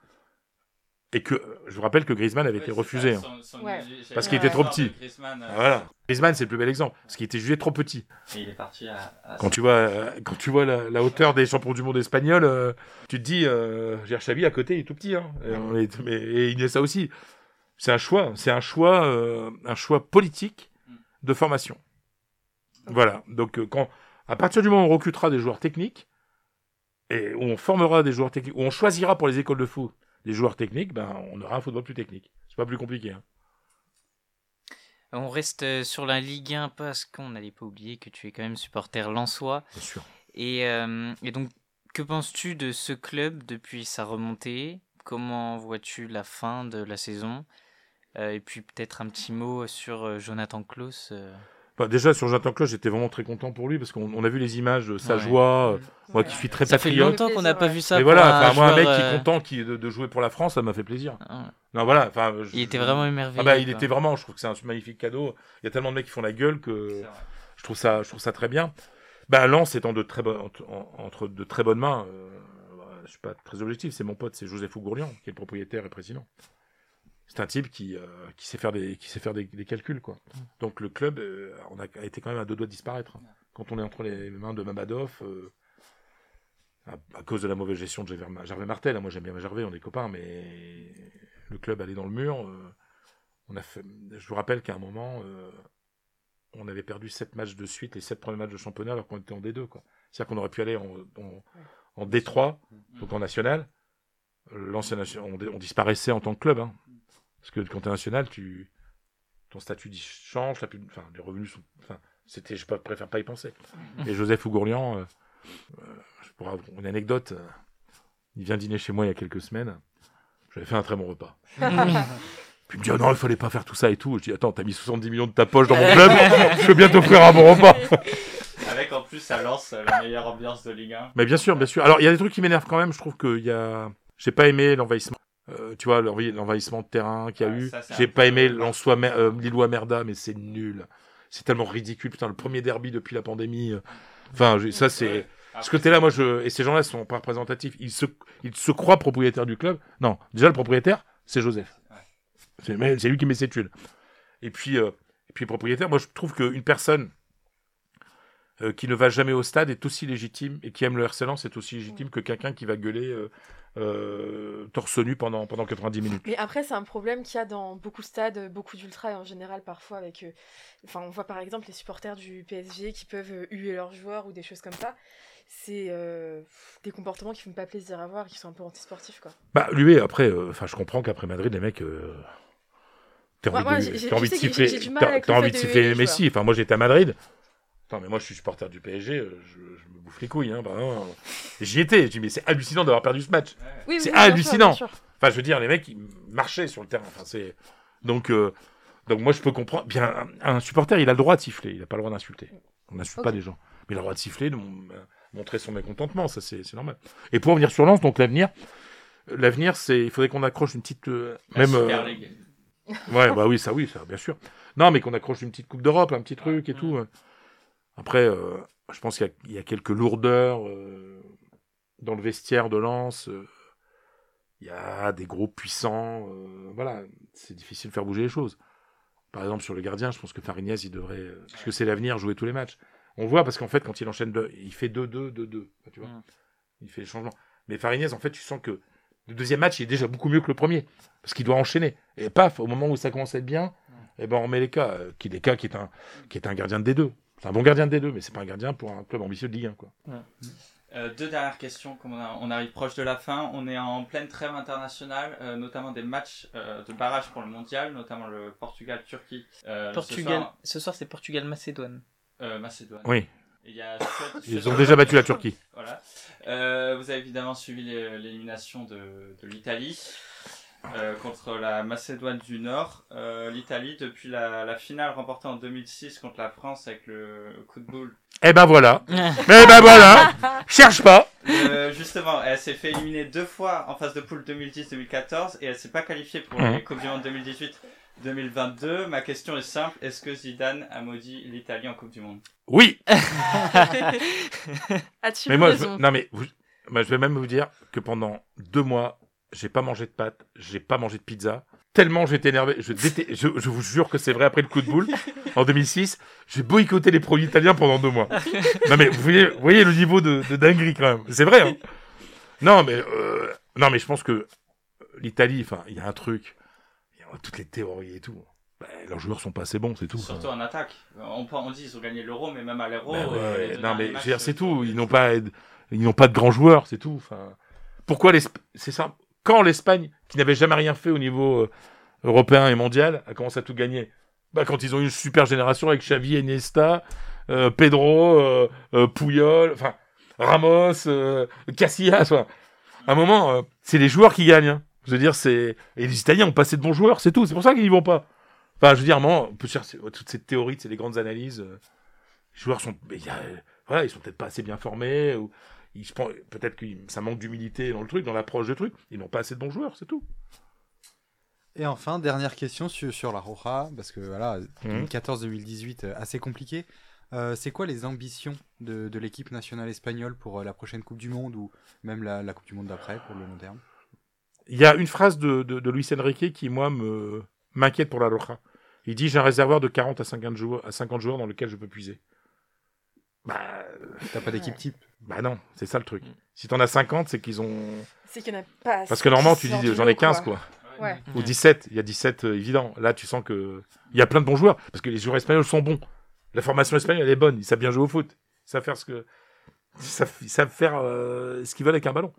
et que je vous rappelle que Griezmann avait Ouais, été refusé. ça, hein. son- son- Ouais. j'ai- Parce qu'il était trop petit. Griezmann, euh, Voilà. Griezmann, c'est le plus bel exemple, parce qu'il était jugé trop petit. et il est parti à. à- Quand tu vois, euh, quand tu vois la, la hauteur des champions du monde espagnols, euh, tu te dis, euh, Gérard Xavi à côté, il est tout petit. Hein. Et, on est- mais, et Iniesta aussi. C'est un choix, c'est un choix, euh, un choix politique de formation. Voilà. Donc, euh, quand, à partir du moment où on recrutera des joueurs techniques et où on formera des joueurs techniques, où on choisira pour les écoles de foot des joueurs techniques, ben, on aura un football plus technique. C'est pas plus compliqué. hein. On reste euh, sur la Ligue 1 parce qu'on n'allait pas oublier que tu es quand même supporter lensois. Bien sûr. Et, euh, et donc, que penses-tu de ce club depuis sa remontée? Comment vois-tu la fin de la saison? Euh, Et puis peut-être un petit mot sur Jonathan Klaus. euh. Déjà, sur Jonathan Cloche, j'étais vraiment très content pour lui parce qu'on on a vu les images de sa Ouais. joie. euh, Moi qui suis très Ça fait patriote. longtemps qu'on n'a pas vu ça. Mais pour voilà, un enfin, moi, un mec qui euh, est content qui, de, de jouer pour la France, ça m'a fait plaisir. hein. Non, voilà. Enfin, je- Il était vraiment émerveillé. Ah bah, il quoi. était vraiment. Je trouve que c'est un magnifique cadeau. Il y a tellement de mecs qui font la gueule que je trouve ça, je trouve ça très bien. Bah, Lens étant de très bonnes, entre, en- entre de très bonnes mains. Euh, je suis pas très objectif. C'est mon pote, c'est Joseph Ougourlian, qui est le propriétaire et président. C'est un type qui, euh, qui sait faire des, qui sait faire des, des calculs, quoi. Donc le club, euh, on a a été quand même à deux doigts de disparaître. hein. Quand on est entre les mains de Mamadov, euh, à, à cause de la mauvaise gestion de Gervais, Gervais Martel. hein. Moi j'aime bien Gervais, on est copains, mais le club allait dans le mur. on a fait, je vous rappelle qu'à un moment, on avait perdu sept matchs de suite, les sept premiers matchs de championnat, alors qu'on était en D2. quoi. C'est-à-dire qu'on aurait pu aller en, en, en D3, donc en national. L'ancien on disparaissait en tant que club. hein. Parce que quand tu es national, tu, ton statut change, plus, enfin, les revenus sont. Enfin, c'était, je préfère pas y penser. Et Joseph Ougourlian, euh, euh, je pourrais avoir une anecdote. euh, il vient dîner chez moi il y a quelques semaines. J'avais fait un très bon repas. Puis il me dit, ah non, il fallait pas faire tout ça et tout. Je dis, attends, t'as mis 70 millions de ta poche dans mon club, je veux bien t'offrir un bon repas. Avec en plus, ça lance euh, la meilleure ambiance de Ligue 1. Mais bien sûr, bien sûr. Alors, il y a des trucs qui m'énervent quand même. Je trouve qu'il y a. J'ai pas aimé l'envahissement Euh, tu vois, l'envahi- l'envahissement de terrain qu'il y a Ouais, eu. J'ai pas aimé Lançois, Mer- euh, Lillois Merda, mais c'est nul. C'est tellement ridicule. Putain, le premier derby depuis la pandémie. euh. Enfin, ça, c'est. Ouais. Ce côté-là, moi, je. Et ces gens-là sont pas représentatifs. Ils se, ils se croient propriétaires du club. Non, déjà, le propriétaire, c'est Joseph. Ouais. C'est lui qui met ses thunes. Et puis, euh, et puis, propriétaire, moi, je trouve qu'une personne euh, qui ne va jamais au stade est aussi légitime et qui aime le RC Lens est aussi légitime que quelqu'un qui va gueuler euh, torse nu pendant, pendant 90 minutes. Mais après, c'est un problème qu'il y a dans beaucoup de stades, beaucoup d'ultras et en général parfois avec. euh, Enfin, on voit par exemple les supporters du PSG qui peuvent euh, huer leurs joueurs ou des choses comme ça. C'est des comportements qui font pas plaisir à voir qui sont un peu antisportifs, quoi. Bah, lui, après, euh, enfin, je comprends qu'après Madrid, les mecs. T'as Ouais, envie, de, t'as envie de siffler, Messi. Enfin, moi, j'étais à Madrid. Attends, mais moi, je suis supporter du PSG. euh, Je, je me bouffe les couilles. Hein, bah, J'y étais. Je dis, mais c'est hallucinant d'avoir perdu ce match. Oui, C'est oui, bien sûr, hallucinant. bien sûr. Enfin, je veux dire, les mecs, ils marchaient sur le terrain. Enfin, c'est donc, euh, donc moi, je peux comprendre. Bien, un, un supporter, il a le droit de siffler. Il n'a pas le droit d'insulter. On n'insulte pas des gens, mais il a le droit de siffler, de euh, montrer son mécontentement. Ça, c'est c'est normal. Et pour revenir sur Lens, donc l'avenir, l'avenir, c'est, il faudrait qu'on accroche une petite, euh, même. Super euh, League. Ouais, bah oui, ça, oui, ça, bien sûr. Non, mais qu'on accroche une petite Coupe d'Europe, un petit truc et tout. Après, euh, je pense qu'il y a- il y, a quelques lourdeurs euh, dans le vestiaire de Lens. euh. Il y a des gros puissants. voilà, c'est difficile de faire bouger les choses. Par exemple, sur le gardien, je pense que Farignez, il devrait, euh, puisque c'est l'avenir, jouer tous les matchs. On voit parce qu'en fait, quand il enchaîne deux, il fait 2-2, 2-2. Tu vois Mm. Il fait les changements. Mais Farignez, en fait, tu sens que le deuxième match, il est déjà beaucoup mieux que le premier. Parce qu'il doit enchaîner. Et paf, au moment où ça commence à être bien, eh ben, on met les cas. Qui, les cas qui est, un, qui est un gardien de D2. C'est un bon gardien de D2, mais c'est pas un gardien pour un club ambitieux de Ligue 1. Quoi. Euh, deux dernières questions, comme on, a- on arrive proche de la fin. On est en pleine trêve internationale, euh, notamment des matchs euh, de barrage pour le mondial, notamment le Portugal-Turquie. Euh, ce Portugal. soir, Ce soir, c'est Portugal-Macédoine. euh, Macédoine. Oui, Et il y a Suède- ils ont déjà battu la Turquie. Voilà. Euh, vous avez évidemment suivi l'élimination de, de l'Italie euh, contre la Macédoine du Nord. Euh, L'Italie, depuis la, la finale remportée en 2006 contre la France avec le coup de boule. Eh ben voilà. Eh ben voilà. Cherche pas. Euh, justement, elle s'est fait éliminer deux fois en phase de poule 2010-2014 et elle s'est pas qualifiée pour les Coupes du Monde 2018-2022. Ma question est simple est-ce que Zidane a maudit l'Italie en Coupe du Monde? Oui. As-tu Mais moi, je, raison? non mais vous- moi, je vais même vous dire que pendant deux mois, j'ai pas mangé de pâtes, j'ai pas mangé de pizza. Tellement j'étais énervé, je, déteste- je, je vous jure que c'est vrai après le coup de boule en 2006, j'ai boycotté les produits italiens pendant deux mois. Non mais vous voyez, vous voyez le niveau de, de dinguerie quand même, c'est vrai. Hein non mais euh, non mais je pense que l'Italie, enfin il y a un truc, il y a toutes les théories et tout. Ben, leurs joueurs sont pas assez bons, c'est tout. Surtout en attaque. On, dit ils ont gagné l'euro, mais même à l'euro. Ben ouais, euh, les non mais c'est euh, tout. Ils n'ont pas, ils n'ont pas de grands joueurs, c'est tout. Enfin, pourquoi l'Espagne C'est ça. Quand l'Espagne, qui n'avait jamais rien fait au niveau euh, européen et mondial, a commencé à tout gagner Bah quand ils ont eu une super génération avec Xavi, Iniesta, euh, Pedro, euh, Puyol, Ramos, Casillas. enfin, à un moment, c'est les joueurs qui gagnent. hein. Je veux et les Italiens ont passé de bons joueurs, c'est tout. C'est pour ça qu'ils n'y vont pas. Enfin, je veux dire, à un moment, on peut des grandes analyses. les joueurs sont, voilà, ils sont peut-être pas assez bien formés, ou ils, je pense- peut-être que ça manque d'humilité dans le truc, dans l'approche du truc. Ils n'ont pas assez de bons joueurs, c'est tout. Et enfin, dernière question sur, sur la Roja, parce que voilà, Mhm. 2014-2018, euh, assez compliqué. Euh, c'est quoi les ambitions de, de l'équipe nationale espagnole pour euh, la prochaine Coupe du Monde ou même la, la Coupe du Monde d'après pour le long terme? Il y a une phrase de, de, de Luis Enrique qui, moi, me m'inquiète pour la Roja. Il dit J'ai un réservoir de 40 à 50 joueurs, à 50 joueurs dans lequel je peux puiser. Bah, T'as pas d'équipe type? Bah non, c'est ça le truc. Si t'en as 50, c'est qu'ils ont. C'est qu'il n'y en a pas Parce que normalement, tu dis j'en ai 15, quoi. Ouais. Ou 17. Il y a 17 euh, évident. Là, tu sens que. Il y a plein de bons joueurs. Parce que les joueurs espagnols sont bons. La formation espagnole, elle est bonne. Ils savent bien jouer au foot. Ils savent faire ce que. Ils savent, ils savent faire euh, ce qu'ils veulent avec un ballon.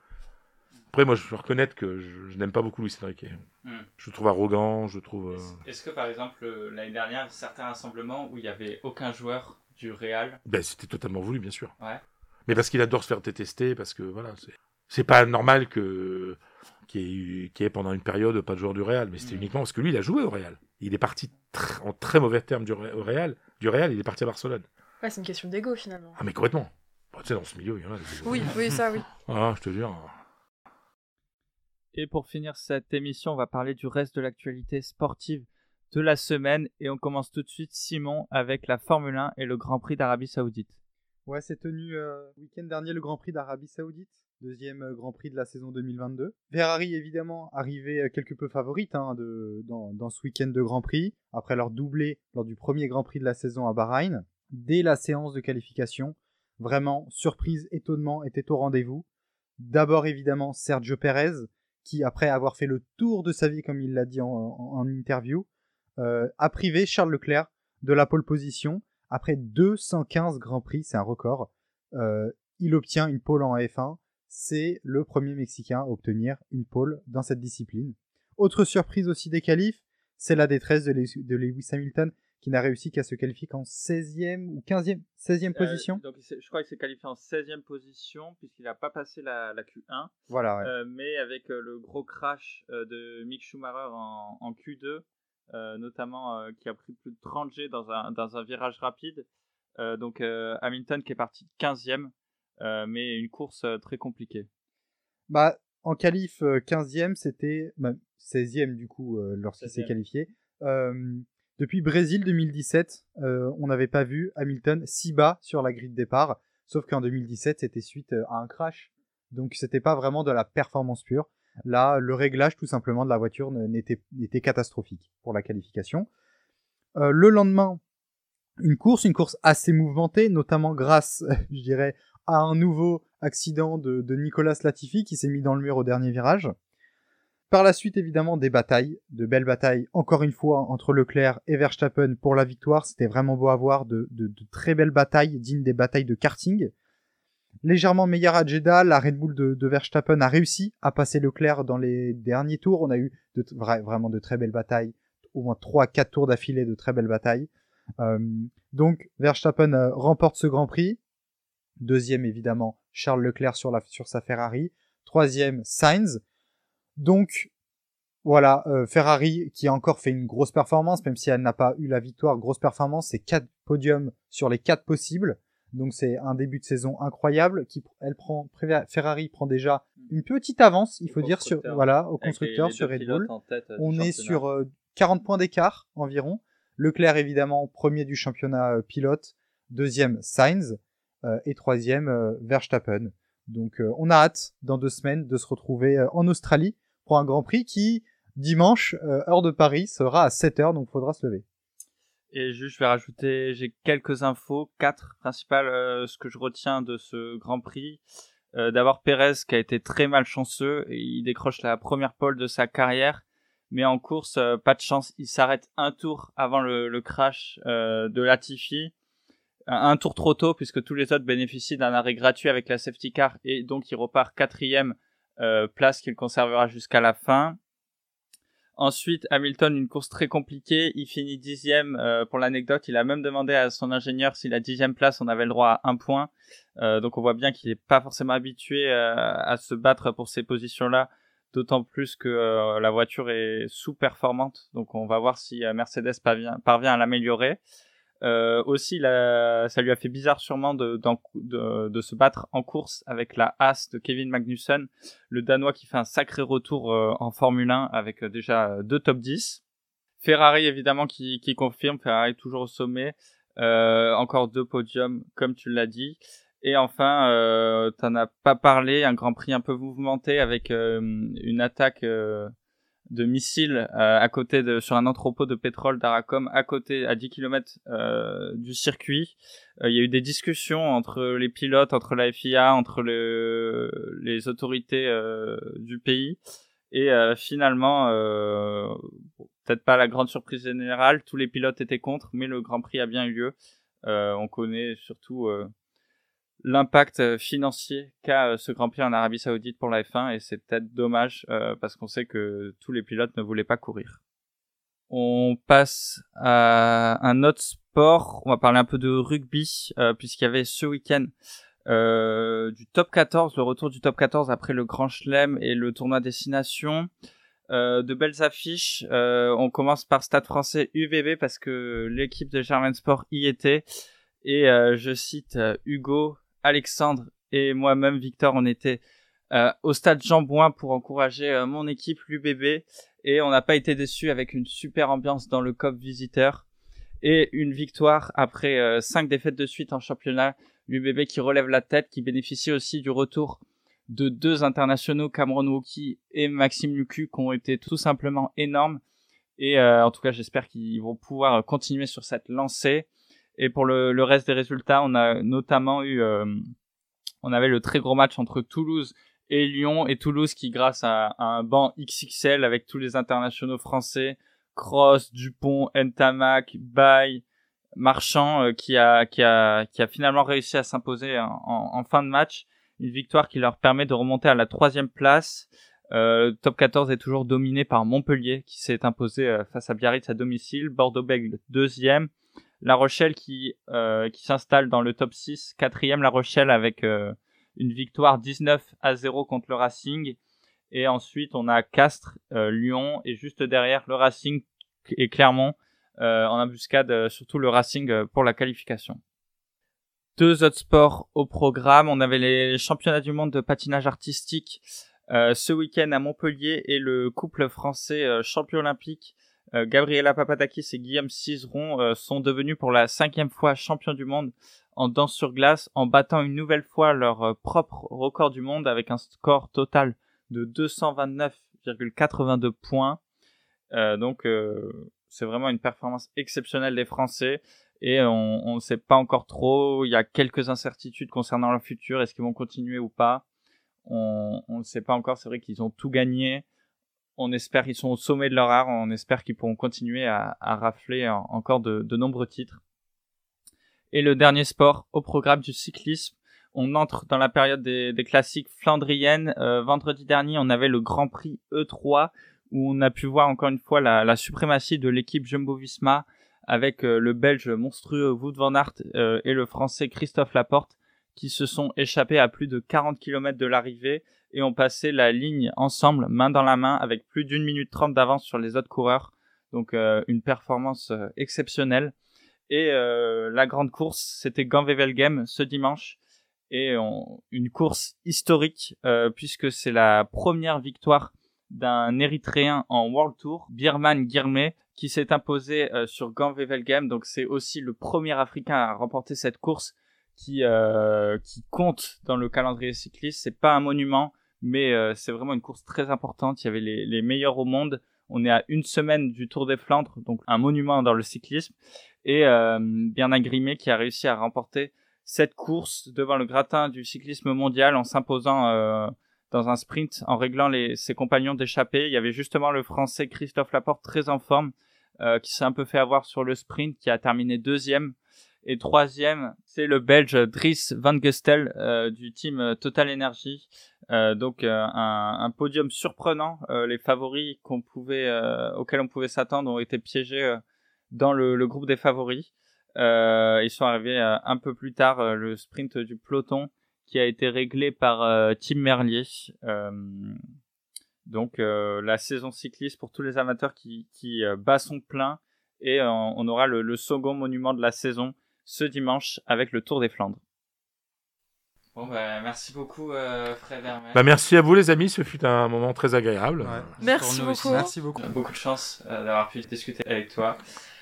Après, moi, je dois reconnaître que je, je n'aime pas beaucoup Luis Enrique. Hmm. Je le trouve arrogant. Je le trouve. euh, Est-ce- Est-ce que par exemple euh, l'année dernière, certains rassemblements où il n'y avait aucun joueur du Real? Ben, c'était totalement voulu, bien sûr. Ouais. Mais parce qu'il adore se faire détester, parce que voilà, c'est, pas normal que qu'il y, ait y pendant une période pas de joueur du Real, mais c'était Mm. uniquement parce que lui, il a joué au Real. Il est parti tr- en très mauvais termes du au Real, du Real, il est parti à Barcelone. Ouais, c'est une question d'ego finalement. Ah mais complètement. Bon, tu sais, dans ce milieu, il y en a. des- Oui, oui, ça, oui. Ah, je te jure. Et pour finir cette émission, on va parler du reste de l'actualité sportive de la semaine et on commence tout de suite Simon avec la Formule 1 et le Grand Prix d'Arabie Saoudite. Ouais, c'est tenu euh, week-end dernier le Grand Prix d'Arabie Saoudite, deuxième euh, Grand Prix de la saison 2022. Ferrari évidemment arrivé euh, quelque peu favorite hein, dans, ce week-end de Grand Prix après leur doublé lors du premier Grand Prix de la saison à Bahreïn. Dès la séance de qualification, vraiment surprise, étonnement était au rendez-vous. D'abord évidemment Sergio Perez qui après avoir fait le tour de sa vie comme il l'a dit en interview euh, a privé Charles Leclerc de la pole position après 215 Grands Prix, c'est un record. Euh, il obtient une pole en F1. C'est le premier Mexicain à obtenir une pole dans cette discipline. Autre surprise aussi des qualifs, c'est la détresse de, Lewis Hamilton qui n'a réussi qu'à se qualifier qu'en 16e ou 15e, 16e position. Euh, donc je crois qu'il s'est qualifié en 16e position puisqu'il n'a pas passé la, la Q1. Voilà. Ouais. Euh, mais avec euh, le gros crash euh, de Mick Schumacher en, en Q2, euh, notamment euh, qui a pris plus de 30 G dans un, dans un virage rapide. Euh, donc Hamilton qui est parti 15e, mais une course très compliquée. Bah, en qualif 15e, c'était bah, 16e du coup lorsqu'il s'est qualifié. depuis Brésil 2017, on n'avait pas vu Hamilton si bas sur la grille de départ, sauf qu'en 2017, c'était suite à un crash. Donc c'était pas vraiment de la performance pure. Là, le réglage tout simplement de la voiture n'était catastrophique pour la qualification. Euh, le lendemain, une course, une course assez mouvementée, notamment grâce, je dirais, à un nouveau accident de, Nicolas Latifi qui s'est mis dans le mur au dernier virage. Par la suite, évidemment, des batailles, de belles batailles, encore une fois, entre Leclerc et Verstappen pour la victoire. C'était vraiment beau à voir, de, de, très belles batailles, dignes des batailles de karting légèrement meilleur à Jeddah. La Red Bull de, Verstappen a réussi à passer Leclerc dans les derniers tours. On a eu vraiment de très belles batailles, au moins 3-4 tours d'affilée de très belles batailles. Euh, donc Verstappen euh, remporte ce Grand Prix. Deuxième évidemment Charles Leclerc sur, sa Ferrari. Troisième Sainz. Donc voilà, euh, Ferrari qui a encore fait une grosse performance, même si elle n'a pas eu la victoire, grosse performance, c'est quatre podiums sur les quatre possibles. Donc c'est un début de saison incroyable qui elle prend Ferrari prend déjà une petite avance, il faut dire sur voilà au constructeur sur Red Bull. Euh, On est sur 40 euh, points d'écart environ. Leclerc évidemment premier du championnat euh, pilote, deuxième Sainz et troisième Verstappen. Donc on a hâte dans deux semaines de se retrouver en Australie pour un Grand Prix qui dimanche heure de Paris sera à 7 heures donc faudra se lever. Et juste, je vais rajouter, j'ai quelques infos, quatre principales, euh, ce que je retiens de ce Grand Prix. Euh, D'abord Pérez qui a été très malchanceux, et il décroche la première pole de sa carrière, mais en course, euh, pas de chance, il s'arrête un tour avant le, crash euh, de Latifi, un, un, tour trop tôt puisque tous les autres bénéficient d'un arrêt gratuit avec la safety car et donc il repart quatrième place qu'il conservera jusqu'à la fin. Ensuite, Hamilton, une course très compliquée. Il finit dixième. Euh, pour l'anecdote, il a même demandé à son ingénieur si la dixième place, on avait le droit à un point. Euh, donc on voit bien qu'il n'est pas forcément habitué euh, à se battre pour ces positions-là. D'autant plus que la voiture est sous-performante. Donc on va voir si Mercedes parvient à l'améliorer. Euh, aussi, ça lui a fait bizarre sûrement de, de, de, se battre en course avec la Haas de Kevin Magnussen, le Danois qui fait un sacré retour euh, en Formule 1 avec euh, déjà deux top 10. Ferrari évidemment qui, qui confirme, Ferrari toujours au sommet, euh, encore deux podiums comme tu l'as dit. Et enfin, euh, t'en as pas parlé, un Grand Prix un peu mouvementé avec une attaque de missiles euh, à côté de sur un entrepôt de pétrole d'Aracom à côté à 10 km euh, du circuit. Euh, il y a eu des discussions entre les pilotes, entre la FIA, entre le, les autorités euh, du pays et finalement peut-être pas la grande surprise générale, tous les pilotes étaient contre mais le Grand Prix a bien eu lieu. on connaît surtout l'impact euh, financier qu'a euh, ce Grand Prix en Arabie Saoudite pour la F1 et c'est peut-être dommage euh, parce qu'on sait que tous les pilotes ne voulaient pas courir. On passe à un autre sport. On va parler un peu de rugby puisqu'il y avait ce week-end du top 14, le retour du top 14 après le Grand Chelem et le tournoi destination. De belles affiches. on commence par Stade Français UVB parce que l'équipe de Germain Sport y était. Et je cite Hugo, Alexandre et moi-même, Victor, on était au stade Jean Bouin pour encourager mon équipe l'UBB et on n'a pas été déçu avec une super ambiance dans le COP visiteur et une victoire après cinq défaites de suite en championnat. L'UBB qui relève la tête, qui bénéficie aussi du retour de deux internationaux, Cameron Wookie et Maxime Lucu, qui ont été tout simplement énormes. Et euh, en tout cas, j'espère qu'ils vont pouvoir continuer sur cette lancée. Et pour le, reste des résultats, on a notamment eu, euh, on avait le très gros match entre Toulouse et Lyon, et Toulouse qui, grâce à, un banc XXL avec tous les internationaux français, Cross, Dupont, Ntamak, Bay, Marchand, euh, qui a, finalement réussi à s'imposer en, en, fin de match. Une victoire qui leur permet de remonter à la troisième place. Euh, top 14 est toujours dominé par Montpellier qui s'est imposé euh, face à Biarritz à domicile, Bordeaux-Bègles deuxième, La Rochelle qui euh, qui s'installe dans le top 6, quatrième La Rochelle avec euh, une victoire 19 à 0 contre le Racing. Et ensuite on a Castres, Lyon. Et juste derrière le Racing et Clermont en embuscade surtout le Racing pour la qualification. Deux autres sports au programme. On avait les championnats du monde de patinage artistique euh, ce week-end à Montpellier et le couple français euh, champion olympique euh, Gabriela Papadakis et Guillaume Cizeron sont devenus pour la cinquième fois champions du monde en danse sur glace en battant une nouvelle fois leur propre record du monde avec un score total de 229,82 points. donc c'est vraiment une performance exceptionnelle des Français et on ne sait pas encore trop. Il y a quelques incertitudes concernant leur futur. Est-ce qu'ils vont continuer ou pas On ne sait pas encore. C'est vrai qu'ils ont tout gagné. On espère qu'ils sont au sommet de leur art. On espère qu'ils pourront continuer à, rafler encore de, nombreux titres. Et le dernier sport au programme du cyclisme. On entre dans la période des, classiques flandriennes. Euh, vendredi dernier, on avait le Grand Prix E3 où on a pu voir encore une fois la, suprématie de l'équipe Jumbo-Visma avec euh, le belge monstrueux Wout van Aert euh, et le français Christophe Laporte qui se sont échappés à plus de 40 km de l'arrivée et ont passé la ligne ensemble, main dans la main, avec plus d'une minute trente d'avance sur les autres coureurs. Donc euh, une performance exceptionnelle. Et la grande course, c'était Gand-Wevelgem ce dimanche. Et une course historique, puisque c'est la première victoire d'un Érythréen en World Tour, Birman Girmay, qui s'est imposé euh, sur Gand-Wevelgem. Donc c'est aussi le premier Africain à remporter cette course qui euh, qui compte dans le calendrier cycliste. C'est pas un monument, mais euh, c'est vraiment une course très importante. Il y avait les, les meilleurs au monde. On est à une semaine du Tour des Flandres, donc un monument dans le cyclisme. Et euh, Bernard Grimet qui a réussi à remporter cette course devant le gratin du cyclisme mondial en s'imposant euh, dans un sprint en réglant les, ses compagnons d'échappée. Il y avait justement le français Christophe Laporte très en forme euh, qui s'est un peu fait avoir sur le sprint qui a terminé deuxième. Et troisième, c'est le Belge Dries Van Gestel euh, du team Total Energy. Euh, donc un, podium surprenant. les favoris qu'on pouvait, auxquels on pouvait s'attendre ont été piégés dans le, groupe des favoris. ils sont arrivés un peu plus tard le sprint du peloton qui a été réglé par euh, Tim Merlier. Euh, donc euh, la saison cycliste pour tous les amateurs qui, qui bat son plein et on aura le, second monument de la saison ce dimanche avec le Tour des Flandres. Bon bah, merci beaucoup euh, Fred Bah, merci à vous les amis, ce fut un moment très agréable. Merci beaucoup. Merci beaucoup. Beaucoup de chance d'avoir pu discuter avec toi.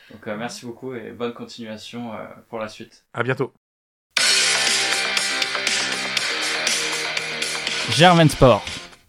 Donc merci beaucoup et bonne continuation pour la suite. À bientôt. Germain Sport.